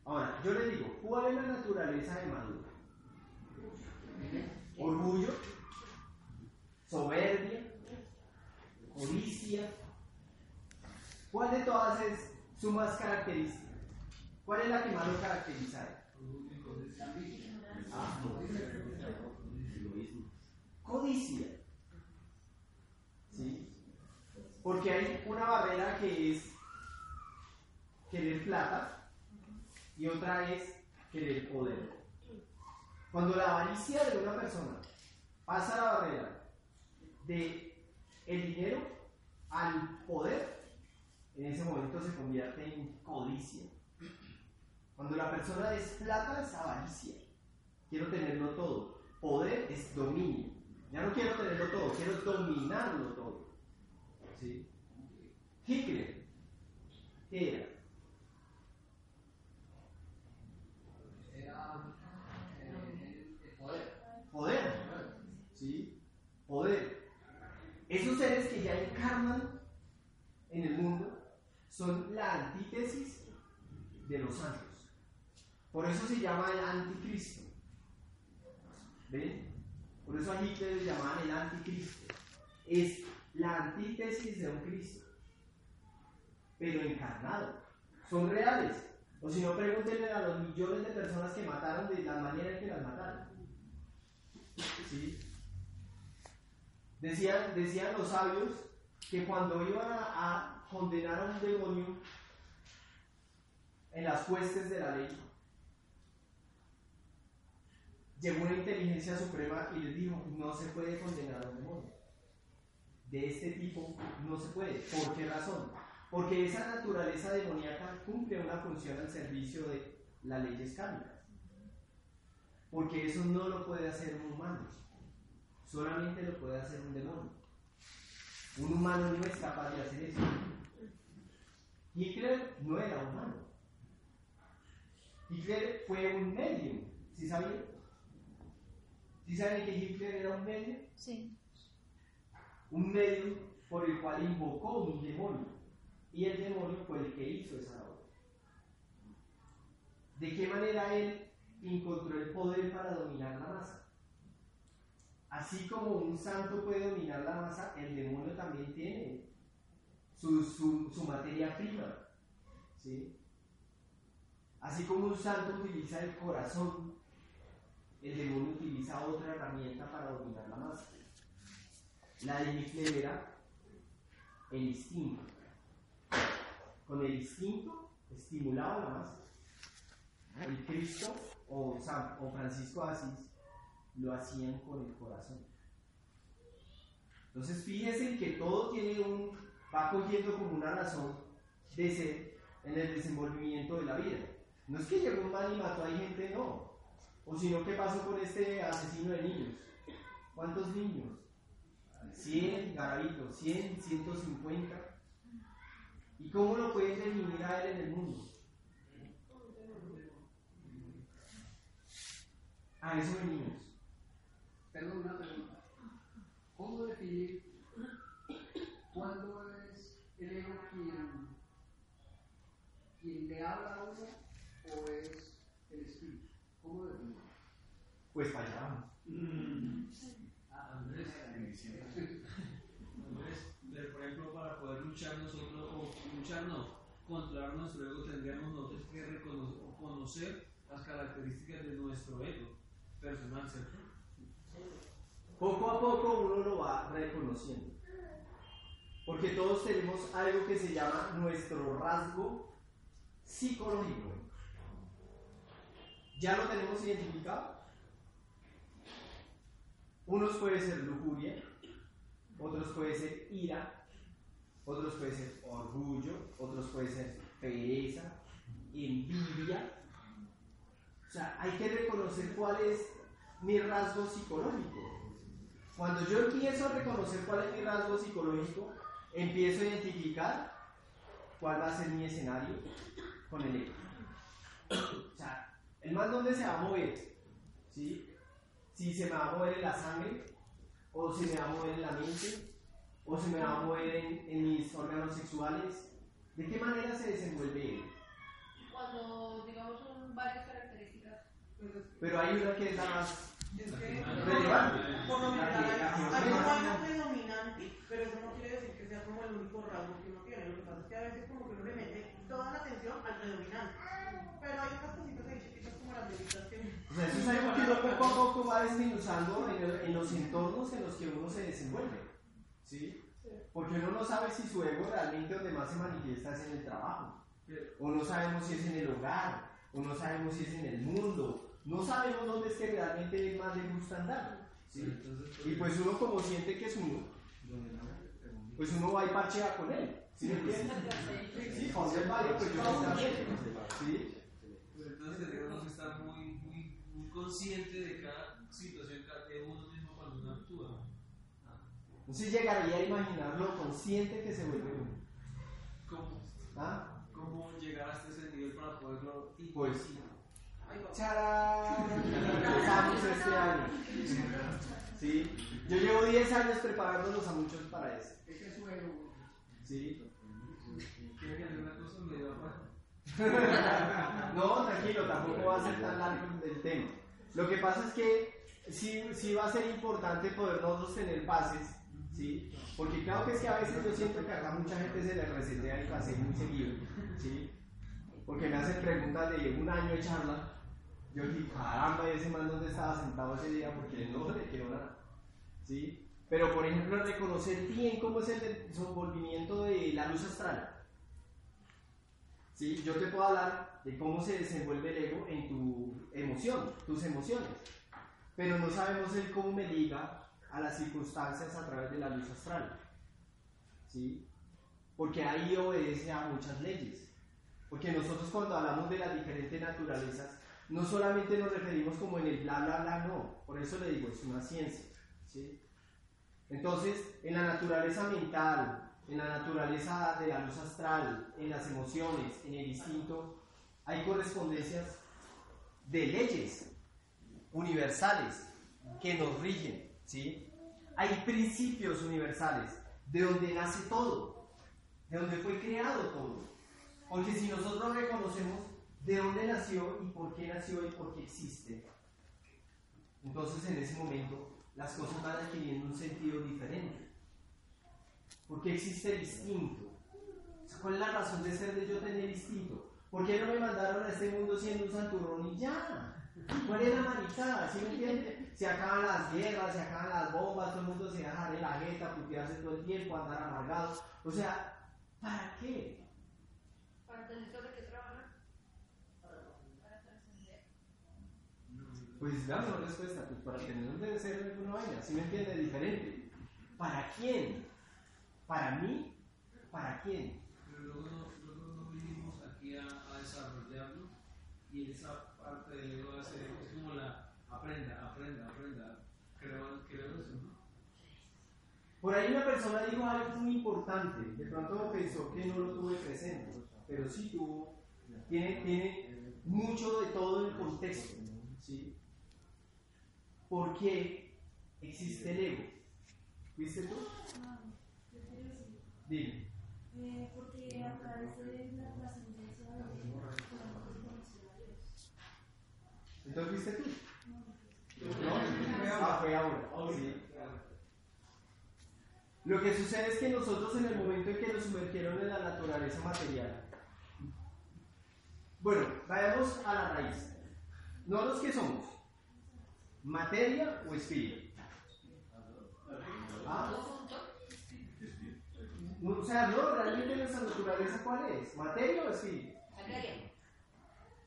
Ahora, yo le digo, ¿cuál es la naturaleza de Maduro? Orgullo, soberbia, codicia. ¿Cuál de todas es su más característica? ¿Cuál es la que más lo caracteriza? Codicia. ¿Sí? Porque hay una barrera que es querer plata y otra es querer poder. Cuando la avaricia de una persona pasa la barrera de el dinero al poder, en ese momento se convierte en codicia. Cuando la persona es plata es avaricia. Quiero tenerlo todo. Poder es dominio. Ya no quiero tenerlo todo, quiero dominarlo todo. ¿Sí? Hitler. Era eh, el poder. ¿Sí? Poder. Esos seres que ya encarnan en el mundo son la antítesis de los santos. Por eso se llama el anticristo. ¿Ven? Por eso a Hitler le llamaban el anticristo. Es la antítesis de un Cristo. Pero encarnado. Son reales. O si no, pregúntenle a los millones de personas que mataron de la manera en que las mataron. Decían, decían los sabios que cuando iban a, condenar a un demonio en las huestes de la ley, llegó una inteligencia suprema y les dijo, no se puede condenar a un demonio. De este tipo no se puede. ¿Por qué razón? Porque esa naturaleza demoníaca cumple una función al servicio de las leyes kármicas. Porque eso no lo puede hacer un humano. Solamente lo puede hacer un demonio. Un humano no es capaz de hacer eso. Hitler no era humano. Hitler fue un medium. ¿Sí sabían? ¿Sí saben que Hitler era un medio? Sí. Un medio por el cual invocó un demonio. Y el demonio fue el que hizo esa labor. ¿De qué manera él encontró el poder para dominar la masa? Así como un santo puede dominar la masa, el demonio también tiene su, su, materia prima. ¿sí? Así como un santo utiliza el corazón, el demonio utiliza otra herramienta para dominar la masa. La de era el instinto. Con el instinto estimulaba la masa. El Cristo o, San, o Francisco Asís lo hacían con el corazón. Entonces fíjense que todo tiene un, va cogiendo como una razón de ser en el desenvolvimiento de la vida. No es que llegó un mal y mató a gente, no. O sino, ¿qué pasó con este asesino de niños? ¿Cuántos niños? 100 garabitos, 100, 150. ¿Y cómo lo pueden definir a él en el mundo? A eso venimos. Perdón, una pregunta. ¿Cómo definir cuándo es el ego quien, quien le habla a uno o es el espíritu? ¿Cómo definirlo? Pues para allá vamos. Andrés, Andrés, por ejemplo, para poder luchar nosotros, o luchar no, controlar nuestro ego, tendríamos nosotros que reconocer o conocer las características de nuestro ego personal. Poco a poco uno lo va reconociendo. Porque todos tenemos algo que se llama nuestro rasgo psicológico. ¿Ya lo tenemos identificado? Unos puede ser lujuria, otros puede ser ira, otros puede ser orgullo, otros puede ser pereza, envidia, O sea, hay que reconocer cuál es mi rasgo psicológico. Cuando yo empiezo a reconocer cuál es mi rasgo psicológico, empiezo a identificar cuál va a ser mi escenario con el ego. O sea, el mal dónde se va a mover, ¿sí? Si se me va a mover en la sangre, o se me va a mover en la mente, o se me va a mover en, en mis órganos sexuales. ¿De qué manera se desenvuelve él? Cuando, digamos, varias características. Pero hay una que es la más Es que, relevante. por lo general, hay como algo predominante, pero eso no quiere decir que sea como el único rasgo que uno tiene. Lo que pasa es que a veces como que uno le mete toda la atención al predominante. Pero hay otras cositas ahí chiquitas como las deditas que... O sea, eso es algo que uno poco a poco va desmenuzando en, el- en los entornos en los que uno se desenvuelve. ¿Sí? Porque uno no sabe si su ego realmente donde más se manifiesta es en el trabajo. O no sabemos si es en el hogar. O no sabemos si es en el mundo. No sabemos dónde es que realmente más le gusta andar. ¿sí? Y pues uno como siente que es uno, pues uno va y parchea con él. ¿Sí me entiendes? Sí, Juan del Valle, pues yo también. ¿Sí? Pues entonces debemos estar muy, muy, muy conscientes de cada situación cada- de uno mismo cuando uno actúa. Entonces llegaría a imaginar lo consciente que se vuelve uno. ¿Cómo, ¿Ah? ¿Cómo llegar hasta ese nivel para poderlo Pues? ¡Charán! Empezamos este año. ¿Sí? Yo llevo 10 años preparándonos a muchos para eso. Ese es su ego. ¿Sí? No, tranquilo, tampoco va a ser tan largo el tema. Lo que pasa es que sí, sí va a ser importante poder nosotros tener bases, ¿sí? Porque claro que es que a veces yo siento que acá mucha gente se le resetea el pase muy seguido, ¿sí? Porque me hacen preguntas de un año de charla. Yo dije, caramba, ese man dónde estaba sentado ese día porque no le quedó nada, ¿sí? Pero por ejemplo, reconocer bien cómo es el desenvolvimiento de la luz astral. ¿Sí? Yo te puedo hablar de cómo se desenvuelve el ego en tu emoción, tus emociones, pero no sabemos el cómo me liga a las circunstancias a través de la luz astral. ¿Sí? Porque ahí obedece a muchas leyes. Porque nosotros cuando hablamos de las diferentes naturalezas, no solamente nos referimos como en el bla bla bla, no. Por eso le digo, es una ciencia. ¿sí? Entonces, en la naturaleza mental, en la naturaleza de la luz astral, en las emociones, en el instinto, hay correspondencias de leyes universales que nos rigen, ¿sí? Hay principios universales de donde nace todo, de donde fue creado todo. Porque si nosotros reconocemos de dónde nació y por qué nació y por qué existe, entonces en ese momento las cosas van adquiriendo un sentido diferente. Porque existe el instinto. ¿Cuál es la razón de ser de yo tener instinto? ¿Por qué no me mandaron a este mundo siendo un santurrón y ya? ¿Cuál es la maricada? ¿Sí me entiende? Se acaban las guerras, se acaban las bombas, todo el mundo se deja de la jeta, putearse todo el tiempo, andar amargados. O sea, ¿para qué? Para tener sobre qué trabajar. Para trascender. Pues dame una respuesta, pues para tener un debe ser alguna vaina, ¿sí me entiende? Diferente. ¿Para quién? ¿Para mí? ¿Para quién? Pero luego no, luego no vinimos aquí a, a desarrollarlo y esa parte del ego hace, es como la aprenda, aprenda, aprenda. Creo, creo eso, ¿no? Por ahí una persona dijo algo muy importante, de pronto pensó que no lo tuve presente, pero sí tuvo, tiene, tiene mucho de todo el contexto, ¿sí? ¿Por qué existe el ego? ¿Viste tú? No, decir, Dime. eh, porque a través de la trascendencia de Dios. ¿Entonces viste tú? No, ¿No? Ah, fue ahora. Sí. Lo que sucede es que nosotros en el momento en que nos sumergieron en la naturaleza material, bueno, vayamos a la raíz. ¿Nosotros qué somos? ¿Materia o espíritu? ¿Ah? O sea, no, realmente nuestra naturaleza cuál es? ¿Materia o espíritu? Materia.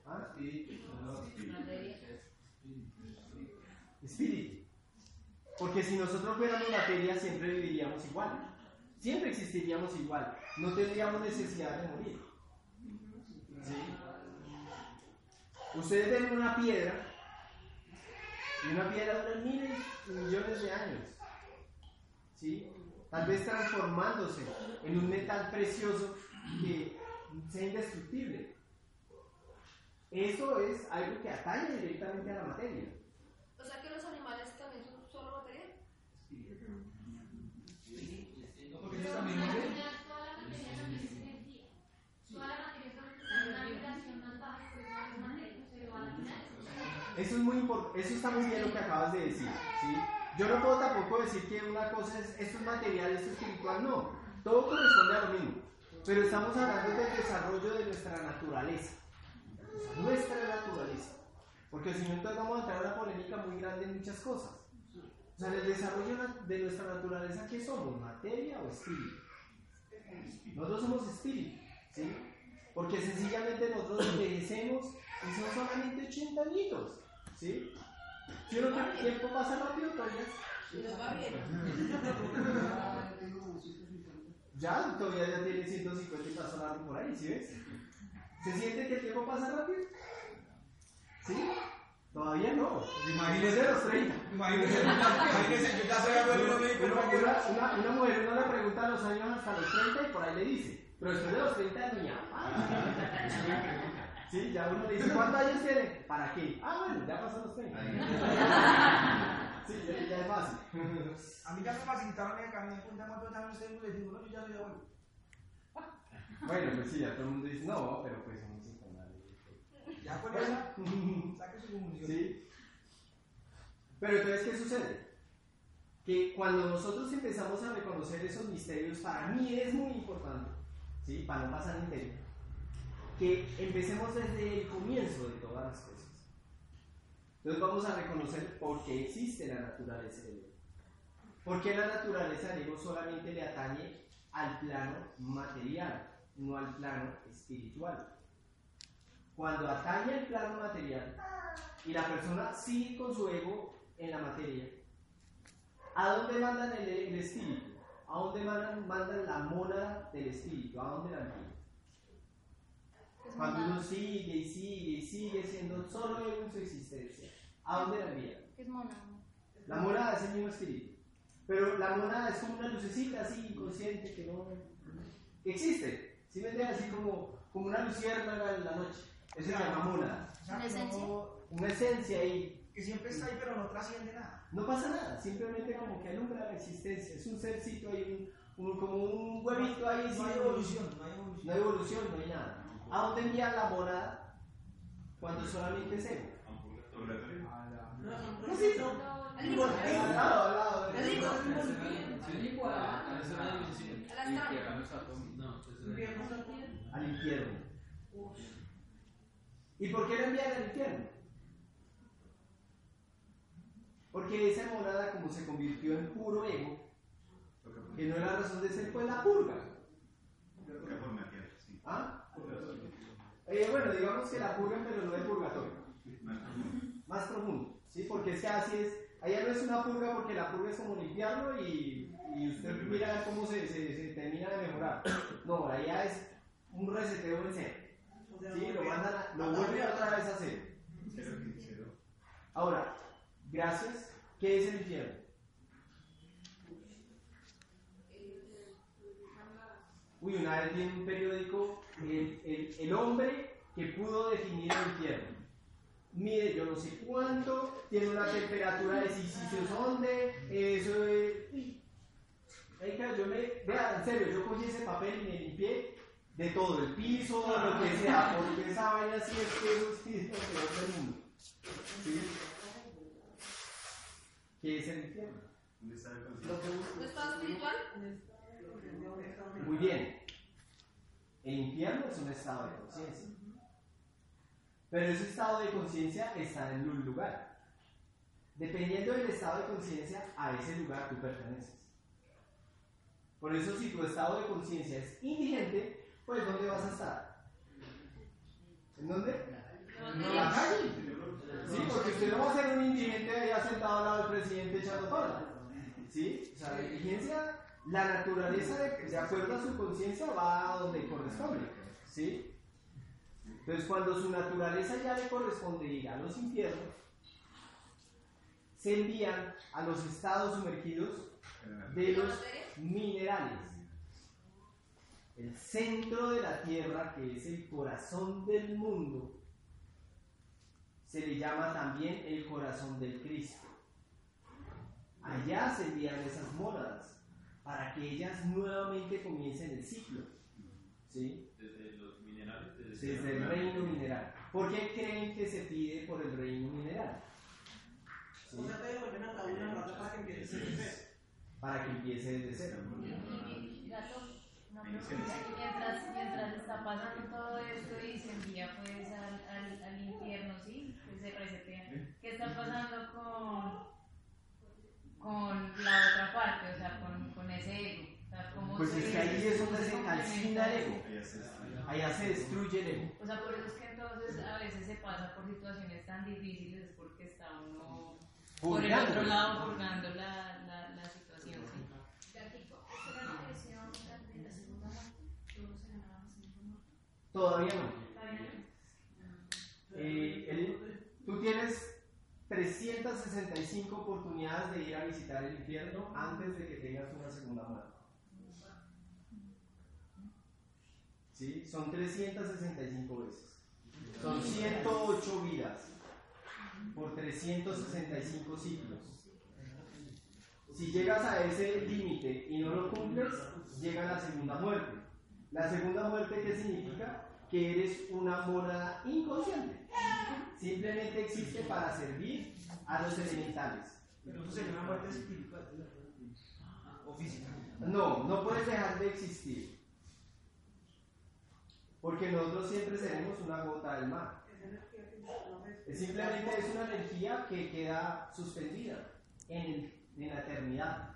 Ah, espíritu. no, espíritu. Materia. Espíritu. Porque si nosotros fuéramos materia, siempre viviríamos igual. Siempre existiríamos igual. No tendríamos necesidad de morir. ¿Sí? Ustedes ven una piedra y una piedra dura miles y millones de años. ¿Sí? Tal vez transformándose en un metal precioso que sea indestructible. Eso es algo que atañe directamente a la materia. O sea que los animales también son solo materia. Porque Pero ellos la también materia, mueren. toda la materia también es energía. Toda la materia es una vibración más baja, pues no es materia, pero a la final es Eso es muy eso está muy bien lo que acabas de decir, ¿sí? Yo no puedo tampoco decir que una cosa es esto es material, esto es espiritual, no. Todo corresponde a lo mismo. Pero estamos hablando del desarrollo de nuestra naturaleza. Nuestra naturaleza. Porque si no, entonces vamos a entrar a una polémica muy grande en muchas cosas. O sea, el desarrollo de nuestra naturaleza, ¿qué somos? ¿Materia o espíritu? Nosotros somos espíritu, ¿sí? Porque sencillamente nosotros envejecemos y son solamente 80 añitos, ¿sí? Si uno que el tiempo pasa rápido, todavía. Nos va bien. Ya, todavía ya tiene 150 y está sonando por ahí, ¿sí ves? ¿Se siente que el tiempo pasa rápido? ¿Sí? Todavía no. Imagínese los 30. Imagínese, imagínese, yo ya soy abuelo, no Una, que- mujer uno le pregunta los años hasta los 30 y por ahí le dice. Pero después de los 30 ni ya. Sí, ya uno le dice, ¿cuántos años tiene? ¿Para qué? Ah, bueno, ya pasan los 30. Sí, ya, ya es fácil. A mí ya me facilitaron el camino, me cuenta cuántos años tengo, les digo, no, yo ya soy abuelo. Bueno, pues sí, ya todo el mundo dice, no, pero pues son 50 años. Ya por eso, saque su comunión. ¿Sí? Pero entonces, ¿qué sucede? Que cuando nosotros empezamos a reconocer esos misterios, para mí es muy importante, ¿sí? Para no pasar misterio, que empecemos desde el comienzo de todas las cosas. Entonces vamos a reconocer por qué existe la naturaleza del ego. ¿Por qué la naturaleza del ego solamente le atañe al plano material, no al plano espiritual? Cuando atañe al plano material y la persona sigue con su ego en la materia, ¿a dónde mandan el, el espíritu? ¿A dónde mandan, mandan la mónada del espíritu? ¿A dónde la envían? Cuando uno sigue y sigue y sigue siendo solo en su existencia, ¿a dónde la envían? ¿Qué es mona? La monada es el mismo espíritu. Pero la monada es como una lucecita así inconsciente que no que existe. ¿Sí me entiendes? Así como, como una luciérnaga en la noche. Eso se llama monada. ¿Una esencia? no- Una esencia ahí. Que siempre está ahí, pero no trasciende nada. No pasa nada, simplemente como que alumbra la existencia. Es un sercito ahí, un, un- como un huevito ahí. No sin- hay evolución, no hay evolución. No hay evolución, no hay nada. ¿A dónde envían la monada cuando solamente es ego? No, ¿Qué es eso? Al lado, al lado. Al limbo. al infierno. ¿Y por qué la envían al infierno? Porque esa morada, como se convirtió en puro ego, que no era razón de ser, pues la purga. ¿Ah? Eh, bueno, digamos que la purga, pero no el purgatorio. Más profundo. ¿sí? Porque es que así es. Allá no es una purga porque la purga es como limpiarlo y, y usted mira cómo se, se- se termina de mejorar. No, allá es un reseteo en cero. ¿sí? Lo, mandan a- lo vuelven otra vez a cero. Ahora, gracias. ¿Qué es el infierno? Uy, una vez vi en un periódico el, el- el hombre que pudo definir el infierno. Mide yo no sé cuánto, tiene una temperatura de si si se dónde, eso es... Marica, yo me... Vea, en serio, yo cogí ese papel y me limpié de todo, el piso, lo que sea, porque esa vaina sí es que eso sí es lo peor del mundo. ¿Sí? ¿Qué es el infierno? ¿No estado espiritual? Muy bien. El infierno es un estado de conciencia. Pero ese estado de conciencia está en un lugar. Dependiendo del estado de conciencia, a ese lugar tú perteneces. Por eso si tu estado de conciencia es indigente, pues ¿dónde vas a estar? ¿En dónde? En la calle. Sí, porque usted no va a ser un indigente allá sentado al lado del presidente echando toda. ¿Sí? O sea, la inteligencia, la naturaleza de, de acuerdo a su conciencia va a donde corresponde. ¿Sí? Entonces cuando su naturaleza ya le corresponde ir a los infiernos, se envían a los estados sumergidos de los minerales. El centro de la Tierra, que es el corazón del mundo, se le llama también el corazón del Cristo. Allá se envían esas mónadas para que ellas nuevamente comiencen el ciclo. ¿Sí? Desde los minerales. Desde el reino mineral. ¿Por qué creen que se pide por el reino mineral? ¿Sí? O sea, te cada una rata para que empiece desde cero. Para que empiece desde cero. Gato, una pregunta. Y mientras, mientras está pasando todo esto y se envía pues al, al, al infierno, ¿sí? Que se resetea. ¿Qué está pasando con, con la otra parte? O sea, con ese ego. O sea, ¿cómo Pues es que ahí es donde se calcina el ego. eso? Allá se destruye el ego. O sea, por eso es que entonces a veces se pasa por situaciones tan difíciles porque está uno por el otro lado purgando la, la, la situación. Todavía no. Eh, el- tú tienes 365 oportunidades de ir a visitar el infierno antes de que tengas una segunda muerte. ¿Sí? Son 365 veces. Son 108 vidas por 365 ciclos. Si llegas a ese límite y no lo cumples, llega la segunda muerte. La segunda muerte, ¿qué significa? Que eres una mora inconsciente. Simplemente existe para servir a los elementales. Pero eso sería una muerte espiritual o física. No, no puedes dejar de existir. Porque nosotros siempre seremos una gota del mar. Es simplemente es una energía que queda suspendida en, en la eternidad.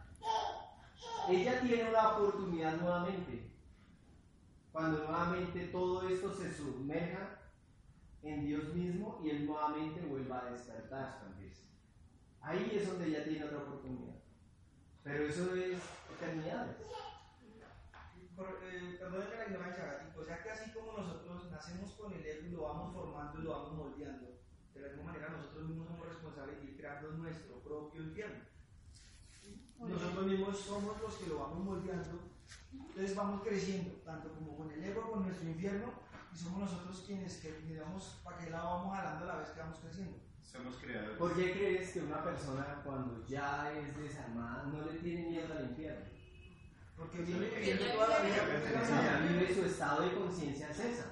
Ella tiene una oportunidad nuevamente. Cuando nuevamente todo esto se sumerja en Dios mismo y Él nuevamente vuelva a despertar. Ahí es donde ella tiene otra oportunidad. Pero eso es eternidades. Por- eh, perdón que la ignorancia. O sea que así como nosotros nacemos con el ego y lo vamos formando y lo vamos moldeando, de la misma manera nosotros mismos somos responsables de ir creando nuestro propio infierno. Nosotros mismos somos los que lo vamos moldeando, entonces vamos creciendo, tanto como con el ego, con nuestro infierno, y somos nosotros quienes que digamos para qué lado vamos jalando a la vez que vamos creciendo. Somos creadores. ¿Por qué crees que una persona cuando ya es desarmada no le tiene miedo al infierno? Porque viene viviendo toda la vida Porque ya vive su estado de conciencia es esa.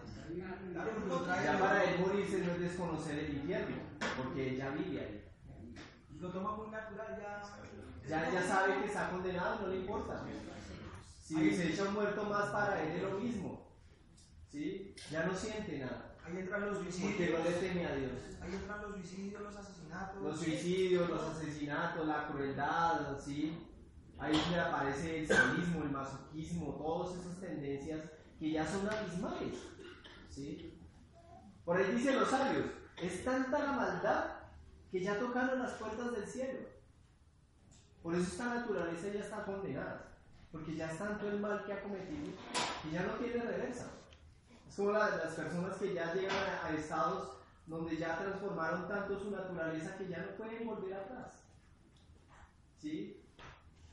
Claro, Ya para él morirse no es desconocer el infierno, porque él ya vive ahí. Lo toma muy natural ya. Ya, ya sabe que está condenado, no le importa. Si se echa un muerto más para él es lo mismo. ¿Sí? Ya no siente nada. Ahí entran los Porque suicidios. no le teme a Dios. Ahí entran los suicidios, los asesinatos. Los suicidios, los asesinatos, la crueldad, ¿sí? Ahí es donde aparece el sadismo, el masoquismo, todas esas tendencias que ya son abismales, ¿sí? Por ahí dicen los sabios, es tanta la maldad que ya tocaron las puertas del cielo. Por eso esta naturaleza ya está condenada, porque ya es tanto el mal que ha cometido que ya no tiene reversa. Es como la- las personas que ya llegan a, a estados donde ya transformaron tanto su naturaleza que ya no pueden volver atrás. ¿Sí?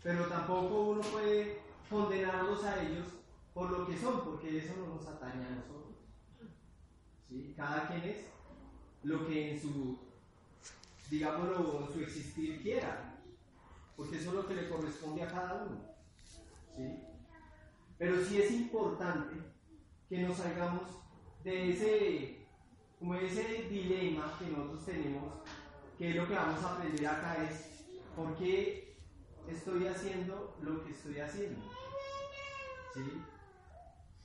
Pero tampoco uno puede condenarlos a ellos por lo que son, porque eso no nos atañe a nosotros. ¿Sí? Cada quien es lo que en su, digámoslo, en su existir quiera, porque eso es lo que le corresponde a cada uno. Pero sí es importante que nos salgamos de ese, como ese dilema que nosotros tenemos, que es lo que vamos a aprender acá es, ¿por qué estoy haciendo lo que estoy haciendo? ¿Sí?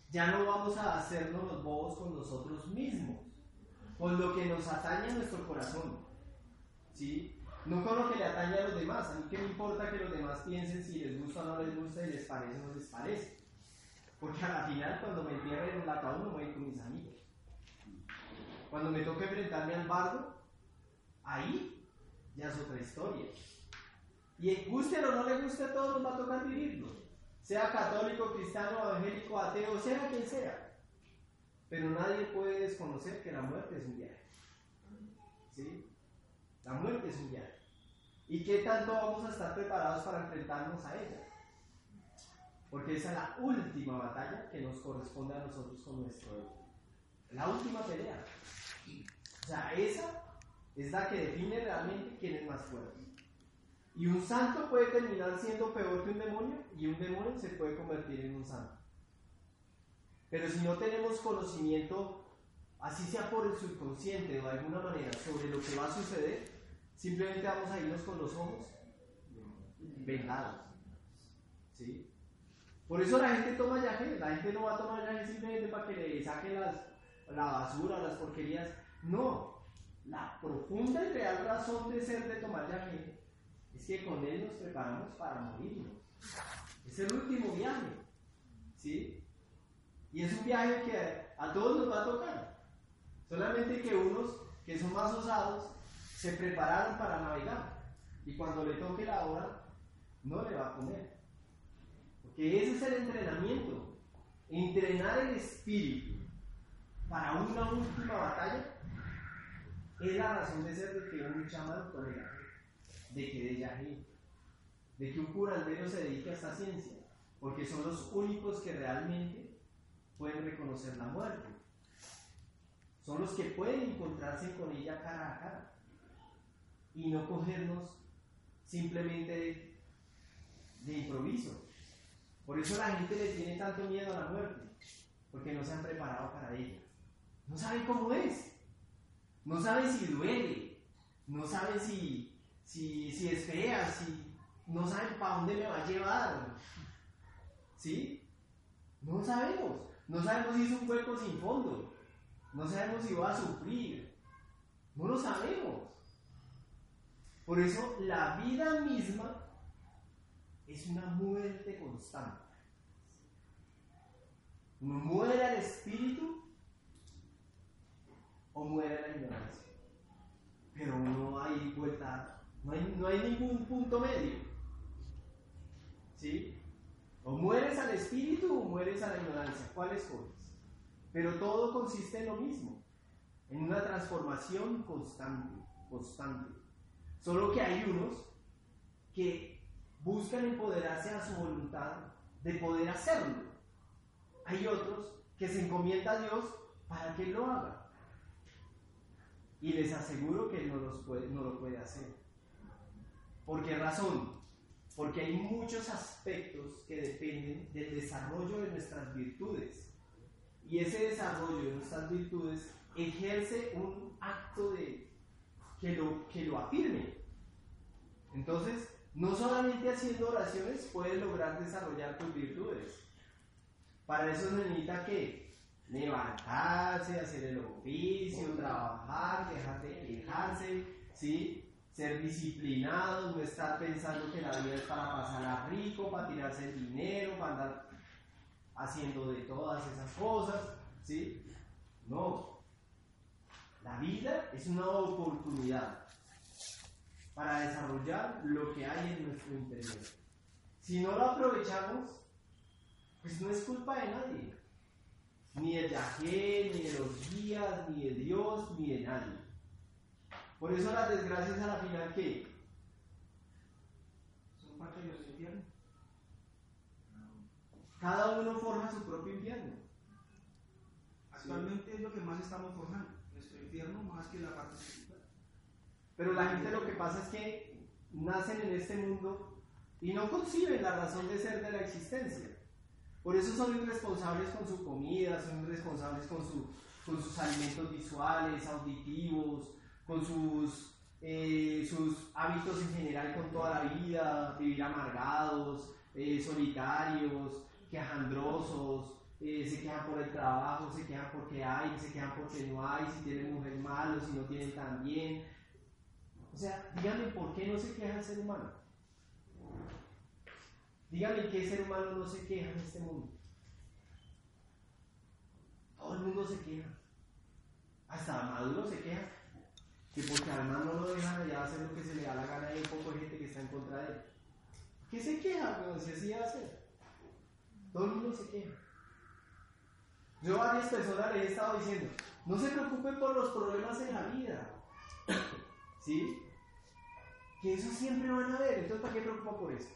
Ya no vamos a hacernos los bobos con nosotros mismos, con lo que nos atañe a nuestro corazón. ¿Sí? No con lo que le atañe a los demás. A mí que me importa que los demás piensen si les gusta o no les gusta, si les parece o no les parece. Porque a la final, cuando me entierren en el ataúd, me voy con mis amigos. Cuando me toque enfrentarme al bardo, ahí ya es otra historia. Y guste o no le guste a todos, nos va a tocar vivirlo. Sea católico, cristiano, evangélico, ateo, sea quien sea. Pero nadie puede desconocer que la muerte es un viaje. ¿Sí? La muerte es un viaje. ¿Y qué tanto vamos a estar preparados para enfrentarnos a ella? Porque esa es la última batalla que nos corresponde a nosotros con nuestro ego. La última pelea. O sea, esa es la que define realmente quién es más fuerte. Y un santo puede terminar siendo peor que un demonio y un demonio se puede convertir en un santo. Pero si no tenemos conocimiento, así sea por el subconsciente o de alguna manera, sobre lo que va a suceder, simplemente vamos a irnos con los ojos vendados. ¿Sí? Por eso la gente toma yaje, la gente no va a tomar yaje simplemente para que le saque las, la basura, las porquerías. No, la profunda y real razón de ser de tomar yaje es que con él nos preparamos para morirnos. Es el último viaje. ¿Sí? Y es un viaje que a todos nos va a tocar. Solamente que unos que son más osados se prepararon para navegar. Y cuando le toque la hora, no le va a comer. Porque ese es el entrenamiento. Entrenar el espíritu para una última batalla es la razón de ser de que un chamán tolera, de que de yají, de que un curandero se dedique a esta ciencia, porque son los únicos que realmente pueden reconocer la muerte. Son los que pueden encontrarse con ella cara a cara y no cogernos simplemente de, improviso. Por eso la gente le tiene tanto miedo a la muerte, porque no se han preparado para ella. No saben cómo es, no saben si duele, no saben si, si, si es fea, si no saben para dónde me va a llevar. ¿Sí? No sabemos. No sabemos si es un cuerpo sin fondo. No sabemos si va a sufrir. No lo sabemos. Por eso la vida misma es una muerte constante. Uno muere al espíritu o muere a la ignorancia. Pero no hay vuelta, no hay, no hay ningún punto medio. ¿Sí? O mueres al espíritu o mueres a la ignorancia. ¿Cuál escoges? Pero todo consiste en lo mismo, en una transformación constante, constante. Solo que hay unos que buscan empoderarse a su voluntad de poder hacerlo. Hay otros que se encomiendan a Dios para que lo haga. Y les aseguro que no, los no lo puede hacer. ¿Por qué razón? Porque hay muchos aspectos que dependen del desarrollo de nuestras virtudes. Y ese desarrollo de nuestras virtudes ejerce un acto de que lo, que lo afirme. Entonces, no solamente haciendo oraciones puedes lograr desarrollar tus virtudes. Para eso se necesita que levantarse, hacer el oficio, trabajar, dejar de quejarse, ¿sí? ser disciplinados, no estar pensando que la vida es para pasarla rico, para tirarse el dinero, para andar haciendo de todas esas cosas, ¿sí? No. La vida es una oportunidad para desarrollar lo que hay en nuestro interior. Si no lo aprovechamos, pues no es culpa de nadie. Ni de Yahé, ni de los guías, ni de Dios, ni de nadie. Por eso las desgracias a la final, ¿qué? Son parte de nuestro infierno. Cada uno forja su propio infierno. Actualmente es lo que más estamos forjando, infierno más que la parte espiritual. Pero la gente lo que pasa es que nacen en este mundo y no conciben la razón de ser de la existencia. Por eso son irresponsables con su comida, son irresponsables con, su, con sus alimentos visuales, auditivos, con sus, eh, sus hábitos en general con toda la vida, vivir amargados, eh, solitarios, quejandrosos, eh, se quejan por el trabajo, se quejan porque hay, se quejan porque no hay, si tienen mujer malo, si no tienen tan bien. O sea, díganme por qué no se queja el ser humano. Díganme qué ser humano no se queja en este mundo. Todo el mundo se queja. Hasta Maduro se queja. Que porque además no lo dejan allá hacer lo que se le da la gana y un poco de gente que está en contra de él. ¿Qué se queja? Pero si así ser. Todo el mundo se queja. Yo a varias personas les he estado diciendo, no se preocupen por los problemas en la vida. ¿Sí? Que eso siempre van a ver. Entonces, ¿para qué preocupa por eso?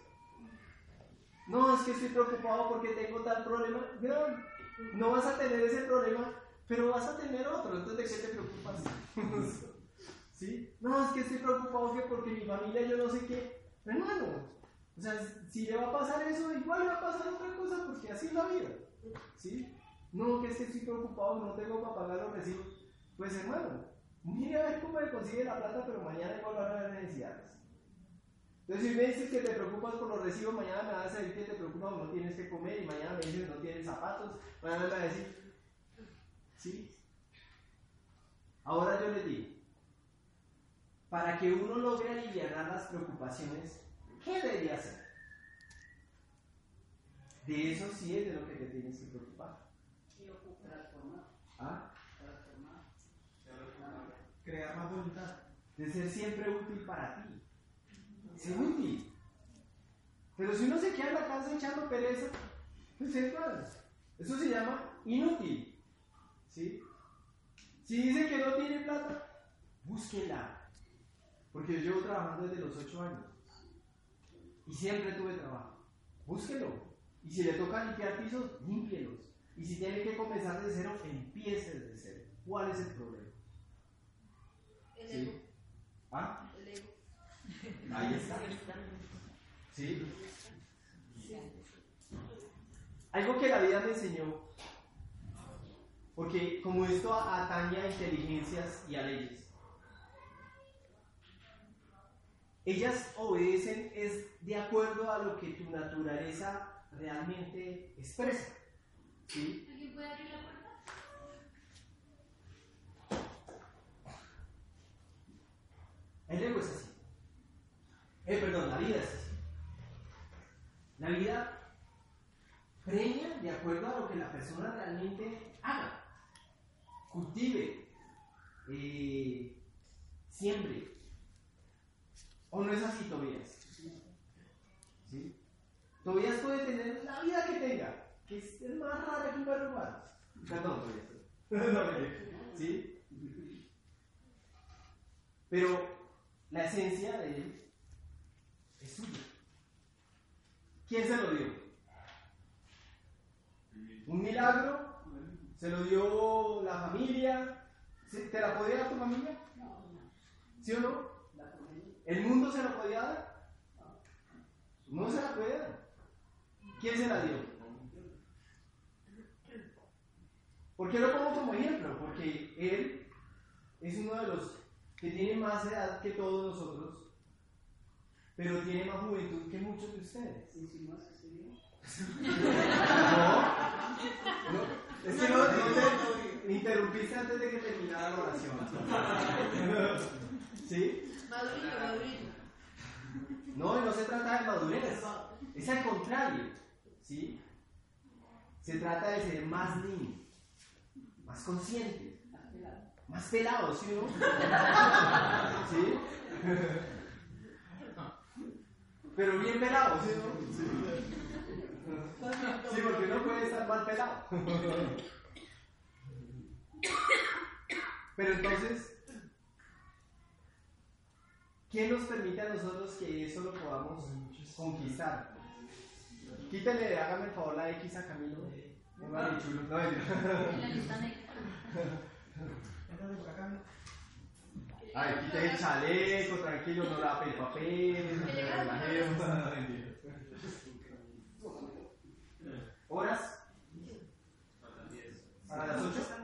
No, es que estoy preocupado porque tengo tal problema. No, no vas a tener ese problema, pero vas a tener otro. Entonces, ¿de qué te preocupas? ¿Sí? No, es que estoy preocupado que porque mi familia yo no sé qué. Hermano, o sea, si le va a pasar eso, igual le va a pasar otra cosa porque así es la vida. ¿Sí? No, que es que estoy preocupado, no tengo para pagar los recibos. Pues hermano, mire a ver cómo le consigue la plata, pero mañana igual a haber necesidades. Entonces, si me dices que te preocupas por los recibos, mañana me vas a decir que te preocupas no tienes que comer, y mañana me dices no tienes zapatos, mañana me vas a decir, ¿sí? Ahora yo les digo, para que uno logre aliviar las preocupaciones, ¿qué debería hacer? De eso sí es de lo que te tienes que preocupar. ¿Ah? Crear más voluntad. De ser siempre útil para ti. Ser útil. Pero si uno se queda en la casa echando pereza, pues es Eso se llama inútil. ¿Sí? Si dice que no tiene plata, búsquela. Porque yo llevo trabajando desde los 8 años. Y siempre tuve trabajo. Búsquelo. Y si le toca limpiar pisos, límpielos. Y si tiene que comenzar de cero, empiece desde cero. ¿Cuál es el problema? El ¿Sí? ego. ¿Ah? El ego. Ahí está. ¿Sí? Algo que la vida me enseñó, porque como esto atañe a inteligencias y a leyes, ellas obedecen es de acuerdo a lo que tu naturaleza realmente expresa. ¿Sí? ¿Alguien puede abrir la puerta? El ego es así. Eh, perdón, la vida es así. La vida premia de acuerdo a lo que la persona realmente haga, cultive, eh, siembre. ¿O no es así, Tobías? ¿Sí? Tobías puede tener la vida que tenga, que es más rara que un perro humano. Perdón. No, mentira. ¿Sí? Pero la esencia de él es suya. ¿Quién se lo dio? ¿Un milagro? ¿Se lo dio la familia? ¿Te la podía dar tu familia? ¿Sí o no? ¿El mundo se la podía dar? No se la puede dar. ¿Quién se la dio? ¿Por qué lo pongo como ejemplo? Porque él es uno de los que tiene más edad que todos nosotros, pero tiene más juventud que muchos de ustedes. ¿Insinúas que se dio? No, no, es que no, no te me interrumpiste antes de que terminara la oración. ¿Sí? Madurito, madurito. No, y no se trata de madurez, es al contrario. ¿Sí? Se trata de ser más niño, más consciente, más pelado, ¿sí o no? ¿Sí? Pero bien pelado, ¿sí o no? Sí, porque no puede estar mal pelado. Pero entonces, ¿qué nos permite a nosotros que eso lo podamos conquistar? Quítale, hágame el favor la X a Camilo. Póngale chulo. No, En la lista negra. Ay, quite el chaleco, tranquilo, no la el papel. ¿Horas? ¿Para las 8?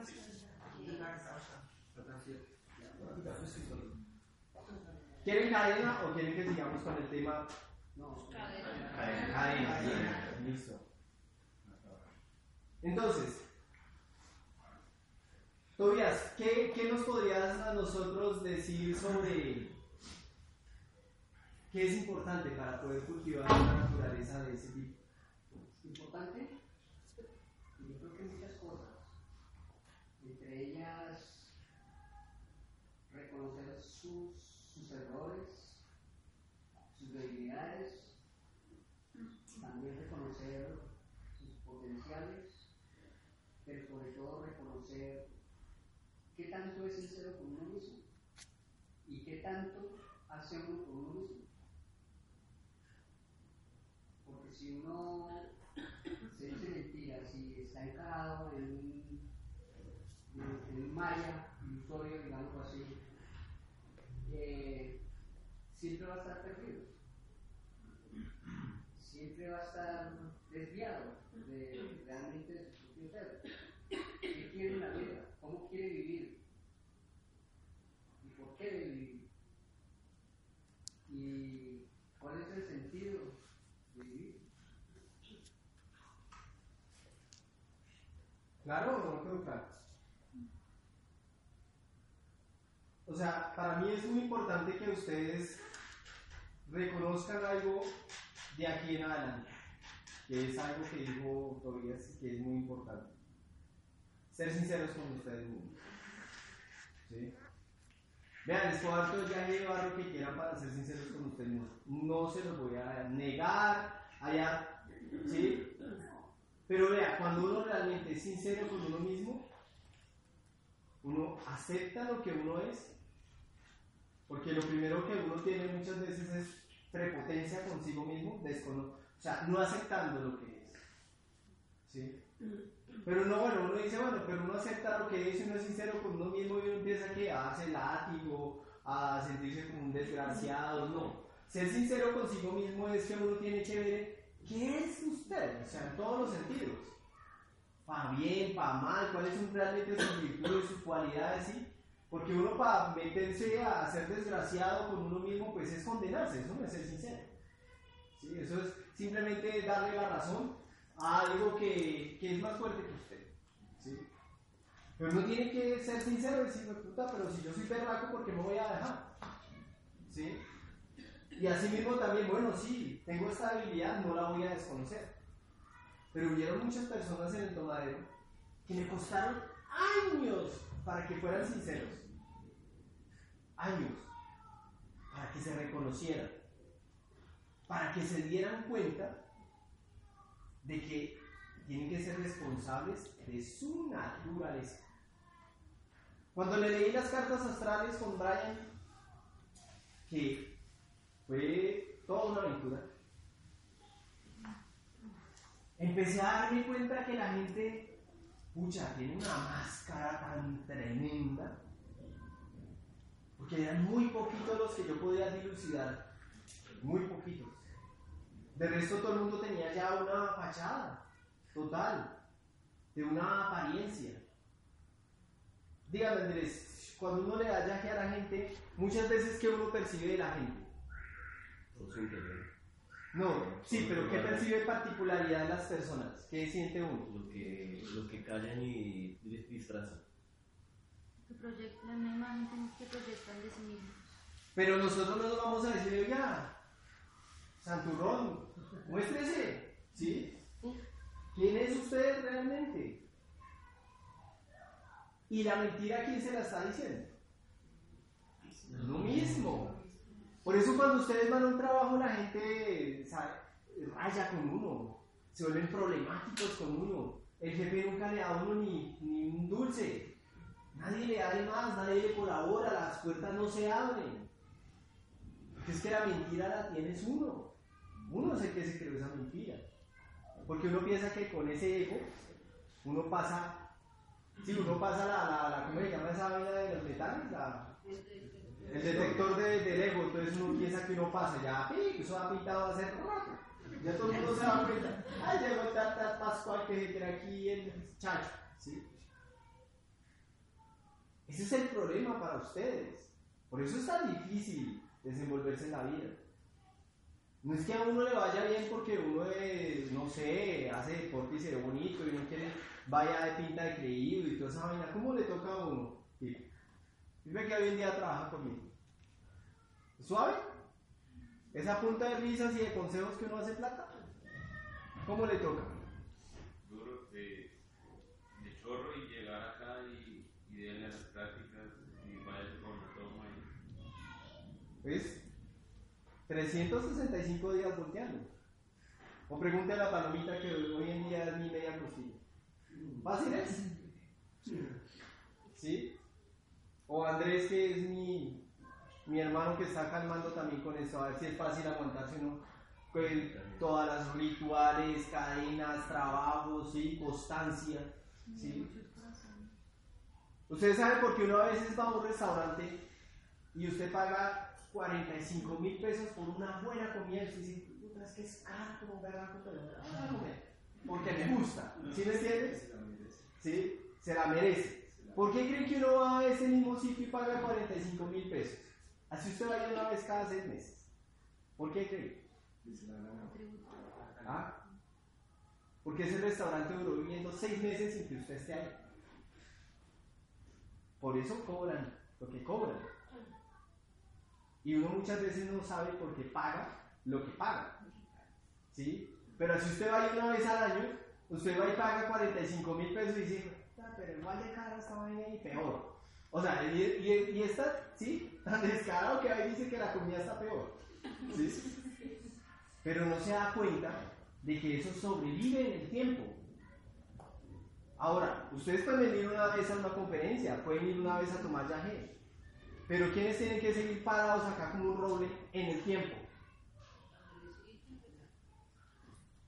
¿Quieren cadena o quieren que sigamos con el tema? No, Cadena. Cadena, listo. Entonces, Tobias, ¿qué, ¿qué nos podrías a nosotros decir sobre qué es importante para poder cultivar una naturaleza de ese tipo? importante, yo creo que muchas cosas, entre ellas reconocer sus, sus errores, sus debilidades, también reconocer sus potenciales pero sobre todo reconocer qué tanto es sincero con uno mismo y qué tanto hace uno con uno mismo. Porque si uno se dice mentiras, si está encarado en un, en un maya ilusorio, digamos así, eh, siempre va a estar perdido. Siempre va a estar desviado de realmente de su propio ser. ¿Qué quiere en la vida? ¿Cómo quiere vivir? ¿Y por qué debe vivir? ¿Y cuál es el sentido de vivir? ¿Claro o no quedó claro? O sea, para mí es muy importante que ustedes reconozcan algo de aquí en adelante, que es algo que dijo Tobias que es muy importante. Ser sinceros con ustedes mismos. ¿Sí? Vean, les puedo dar viaje de barro que quieran para ser sinceros con ustedes mismos. No se los voy a negar allá, ¿sí? Pero vea, cuando uno realmente es sincero con uno mismo, uno acepta lo que uno es, porque lo primero que uno tiene muchas veces es prepotencia consigo mismo, descono o sea, no aceptando lo que es. ¿Sí? Pero no, bueno, uno dice, bueno, pero uno acepta lo que es y uno es sincero con uno mismo y uno empieza a darse látigo, a sentirse como un desgraciado, no. Ser sincero consigo mismo es que uno tiene que ver qué es usted, o sea, en todos los sentidos. Para bien, para mal, cuáles son realmente sus virtudes, sus cualidades, ¿sí? Porque uno para meterse a ser desgraciado con uno mismo, pues es condenarse, eso no es ser sincero. ¿Sí? Eso es simplemente darle la razón a algo que, que es más fuerte que usted. ¿sí? Pero uno tiene que ser sincero y decir, puta, pero si yo soy berraco, ¿por qué me voy a dejar? ¿Sí? Y así mismo también, bueno, sí, tengo esta habilidad, no la voy a desconocer. Pero hubieron muchas personas en el tomadero que me costaron años para que fueran sinceros. Años. Para que se reconocieran. Para que se dieran cuenta de que tienen que ser responsables de su naturaleza. Cuando le leí las cartas astrales con Brian, que fue toda una aventura, empecé a darme cuenta que la gente, pucha, tiene una máscara tan tremenda, porque eran muy poquitos los que yo podía dilucidar, muy poquitos. De resto todo el mundo tenía ya una fachada total, de una apariencia. Dígame Andrés, cuando uno le da viaje a la gente, muchas veces que uno percibe de la gente. No, sí, pero ¿qué percibe particularidad de las personas? ¿Qué siente uno? Lo que, lo que callan y disfrazan. Que proyectan imagen que proyectan de sí mismos. Pero nosotros no nos vamos a decir, oiga, Santurrón, muéstrese, ¿sí? ¿Quién es usted realmente? Y la mentira, ¿quién se la está diciendo? Lo mismo. Por eso cuando ustedes van a un trabajo la gente raya con uno, se vuelven problemáticos con uno. El jefe nunca le da a uno ni, ni un dulce. Nadie le da de más, nadie le colabora, las puertas no se abren. Es que la mentira la tienes uno. Uno es el que se creó esa mentira. Porque uno piensa que con ese ego uno pasa, si sí, uno pasa la, la, la, ¿cómo se llama esa vaina de los metales? La, el detector de, del ego, entonces uno piensa que uno pasa, ya, eso ha pintado a ser ya todo el mundo se da cuenta, ay, llegó Tata Pascual que se aquí el chacho, ¿sí? Ese es el problema para ustedes, por eso es tan difícil desenvolverse en la vida. No es que a uno le vaya bien porque uno es, no sé, hace deporte y se ve bonito y no quiere, vaya de pinta de creído y toda esa vaina. ¿Cómo le toca a uno? Sí. Dime que hoy en día trabaja conmigo. ¿Suave? Esa punta de risas y de consejos que uno hace plata. ¿Cómo le toca? Duro de, de chorro y llegar acá y, y las prácticas y vaya con la toma. Y... ¿Ves? 365 días volteando. O pregúntale a la palomita que hoy en día es mi media costilla. ¿Fácil es? ¿Sí? O Andrés, que es mi, mi hermano que está calmando también con esto, a ver si es fácil aguantarse uno con todas las rituales, cadenas, trabajos, ¿sí? constancia. ¿sí? Ustedes saben por qué uno a veces va a un restaurante y usted paga 45 mil pesos por una buena comida y usted dice, es que es caro como un garraco, pero voy a comer. Porque me gusta. ¿Sí me entiendes? ¿Sí? Se la merece. ¿Por qué creen que uno va a ese mismo sitio y paga 45 mil pesos? Así usted vaya una vez cada seis meses. ¿Por qué creen? ¿Ah? Porque ese restaurante duró viviendo seis meses sin que usted esté ahí. Por eso cobran lo que cobran. Y uno muchas veces no sabe por qué paga lo que paga. ¿Sí? Pero si usted va una vez al año, usted va y paga 45 mil pesos y dice, "Ah, pero igual de cara esta vaina y peor. O sea, y, y, está, ¿sí? Tan descarado que ahí dice que la comida está peor. ¿Sí? Pero no se da cuenta de que eso sobrevive en el tiempo. Ahora, ustedes pueden ir una vez a una conferencia, pueden ir una vez a tomar yagé, pero ¿quiénes tienen que seguir parados acá como un roble en el tiempo?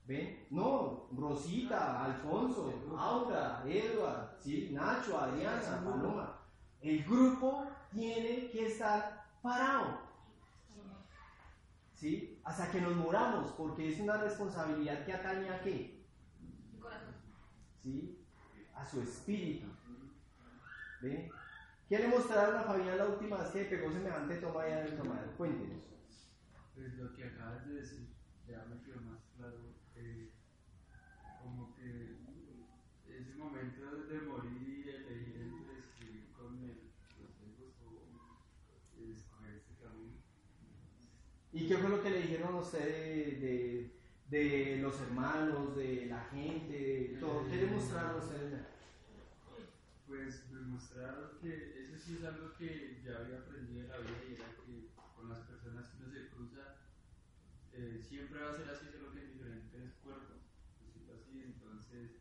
¿Ven? No, Rosita, Alfonso, Aura, Edward, ¿sí? Nacho, Adriana, Paloma. El grupo tiene que estar parado. ¿Sí? Hasta que nos moramos, porque es una responsabilidad que atañe a qué? ¿Sí? A su espíritu. ¿Ven? ¿Qué le mostraron a Fabián la última vez que pegó semejante toma allá en el tomadero? Cuéntenos. Pues lo que acabas de decir, ya me quedó más claro. eh, como que ese momento de morir y elegir entre escribir con el, los egos o escoger este camino. ¿Y qué fue lo que le dijeron a usted de, de, los hermanos, de la gente, todo? ¿Qué le mostraron ustedes? Pues me mostraron que eso sí es algo que ya había aprendido en la vida y era que con las personas que uno se cruza eh, siempre va a ser así, solo que en diferentes cuerpos, así. Entonces,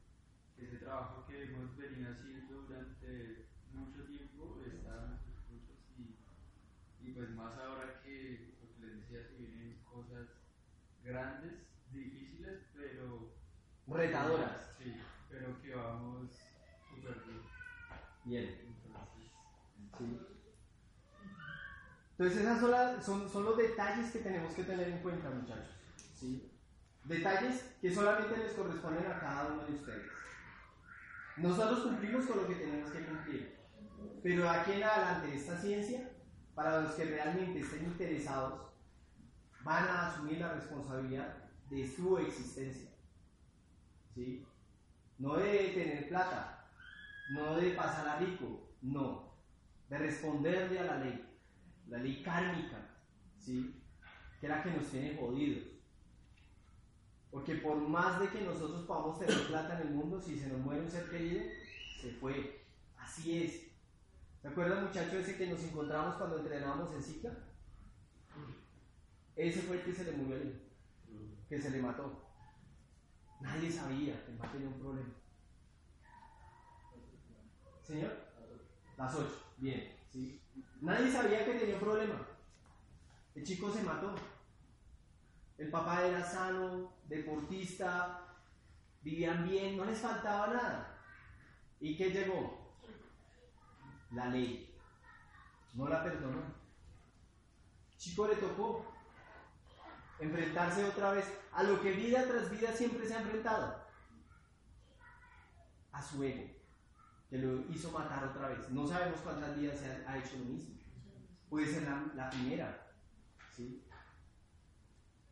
ese trabajo que hemos venido haciendo durante mucho tiempo está en nuestros frutos y, y pues más ahora que lo que les decía, se vienen cosas grandes, difíciles, pero Retadoras. Sí, pero que vamos súper bien. Bien. Entonces, ¿Sí? Entonces, esos son, las- son, son los detalles que tenemos que tener en cuenta, muchachos. ¿sí? Detalles que solamente les corresponden a cada uno de ustedes. Nosotros cumplimos con lo que tenemos que cumplir. Pero aquí en adelante, esta ciencia, para los que realmente estén interesados, van a asumir la responsabilidad de su existencia. ¿Sí? No de tener plata, no de pasar a rico, no, de responderle a la ley, la ley kármica, ¿sí? que es la que nos tiene jodidos. Porque por más de que nosotros podamos tener plata en el mundo, si se nos muere un ser querido, se fue. Así es. ¿Se acuerdan muchacho ese que nos encontramos cuando entrenábamos en Zika? Ese fue el que se le murió el hijo, que se le mató. Nadie sabía que el man tenía un problema. ¿Señor? Las 8. Bien, ¿sí? Nadie sabía que tenía un problema. El chico se mató. El papá era sano, deportista, vivían bien, no les faltaba nada. ¿Y qué llegó? La ley. No la perdonó. El chico le tocó enfrentarse otra vez a lo que vida tras vida siempre se ha enfrentado. A su ego, que lo hizo matar otra vez. No sabemos cuántas vidas se ha, ha hecho lo mismo. Puede ser la, la primera, ¿sí?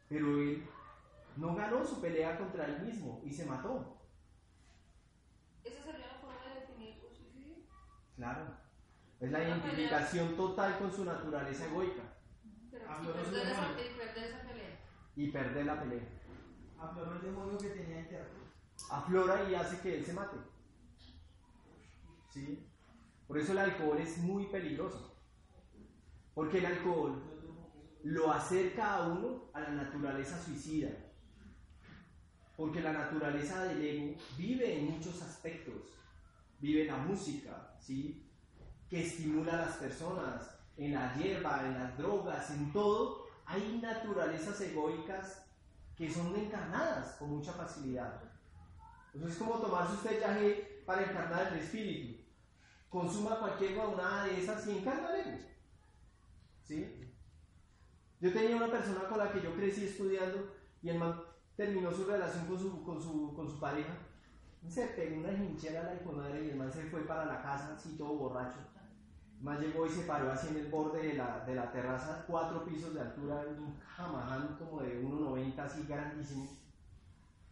Pero él no ganó su pelea contra él mismo y se mató. ¿Esa sería la forma de definir un suicidio? Claro. Es la identificación total con su naturaleza egoica Pero Ah, perder esa. Y perder la pelea. Afloró el demonio que tenía interno. Aflora y hace que él se mate. ¿Sí? Por eso el alcohol es muy peligroso. Porque el alcohol lo acerca a uno a la naturaleza suicida. Porque la naturaleza del ego vive en muchos aspectos. Vive en la música, ¿sí? Que estimula a las personas, en la hierba, en las drogas, en todo. Hay naturalezas egoicas que son encarnadas con mucha facilidad. Entonces es como tomarse usted yaje para encarnar el espíritu. Consuma cualquier una de esas y encarna el ego. ¿Sí? Yo tenía una persona con la que yo crecí estudiando y el man terminó su relación con su, con su, con su pareja. Se pegó una hinchera a la hijo madre y el man se fue para la casa así todo borracho. El man llegó y se paró así en el borde de la, de la terraza, cuatro pisos de altura, un jamaján como de 1,90 así grandísimo.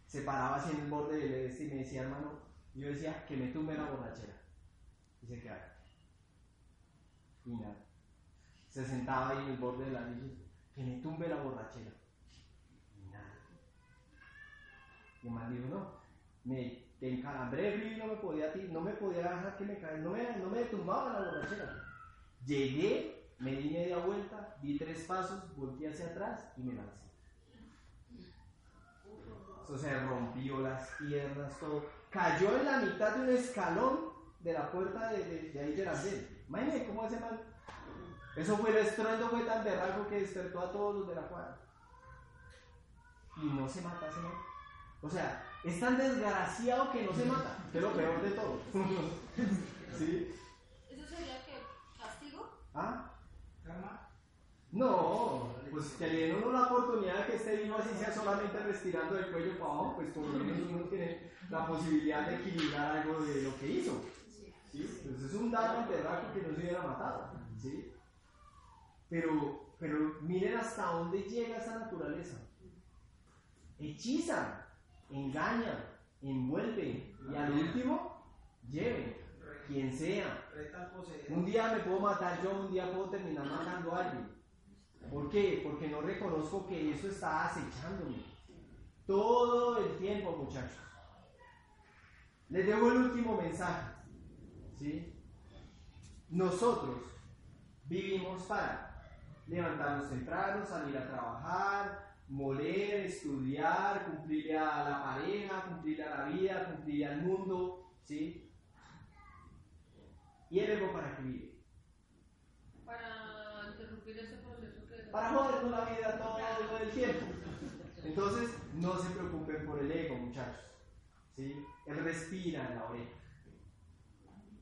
Se paraba así en el borde de este y me decía, hermano, yo decía que me tumbe la borrachera. Y se quedaba. Y nada. Se sentaba ahí en el borde de la luz que me tumbe la borrachera. Y nada. Y el man dijo, no, me encalambré frío y no me podía, no me podía dejar que me caiga, no me, no me tumbaba la borrachera. Llegué, me di media vuelta, di tres pasos, volteé hacia atrás y me lancé. Eso se rompió las piernas, todo. Cayó en la mitad de un escalón de la puerta de, de, de ahí de la. Imagínense cómo hace mal. Eso fue el estruendo, fue tan berraco que despertó a todos los de la cuadra. Y no se mata, se mata. O sea, es tan desgraciado que no se mata, es lo peor de todo. ¿Sí? ¿Eso sería que castigo? ¿Ah? No, pues que le den uno la oportunidad de que esté vivo así sea solamente respirando del cuello para abajo, pues por lo menos uno tiene la posibilidad de equilibrar algo de lo que hizo. ¿Sí? Pues es un daño berraco que no se hubiera matado. ¿Sí? Pero, pero miren hasta dónde llega esa naturaleza. Hechiza, engaña, envuelve y al último lleve, quien sea. Un día me puedo matar yo, un día puedo terminar matando a alguien. ¿Por qué? Porque no reconozco que eso está acechándome. Todo el tiempo, muchachos. Les dejo el último mensaje. ¿sí? Nosotros vivimos para levantarnos temprano, salir a trabajar, moler, estudiar, cumplir a la pareja, cumplir a la vida, cumplir al mundo, ¿sí? ¿Y el ego para qué vive? Para interrumpir ese proceso que... Para jodernos la vida todo el tiempo. Entonces, no se preocupen por el ego, muchachos. ¿sí? Él respira en la oreja.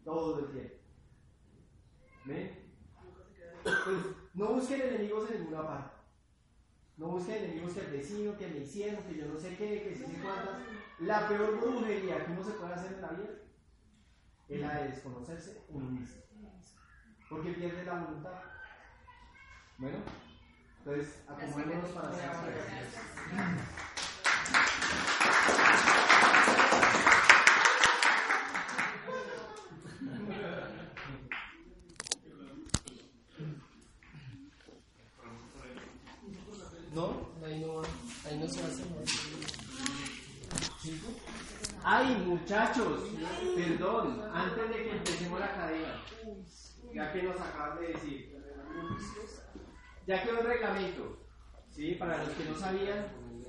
Todo el tiempo. ¿Ven? Pues, no busquen enemigos en ninguna parte. No busquen enemigos que el vecino, que me hicieron, que yo no sé qué, que si sé cuántas. La peor brujería que uno se puede hacer en la vida es la de desconocerse uno mismo. Porque pierde la voluntad. Bueno, entonces acomodémonos para hacer No, ahí no, ahí no se hace nada. Ay, muchachos, perdón, antes de que empecemos la cadena, ya que nos acabas de decir, ya quedó el reglamento, ¿sí? Para los que no sabían,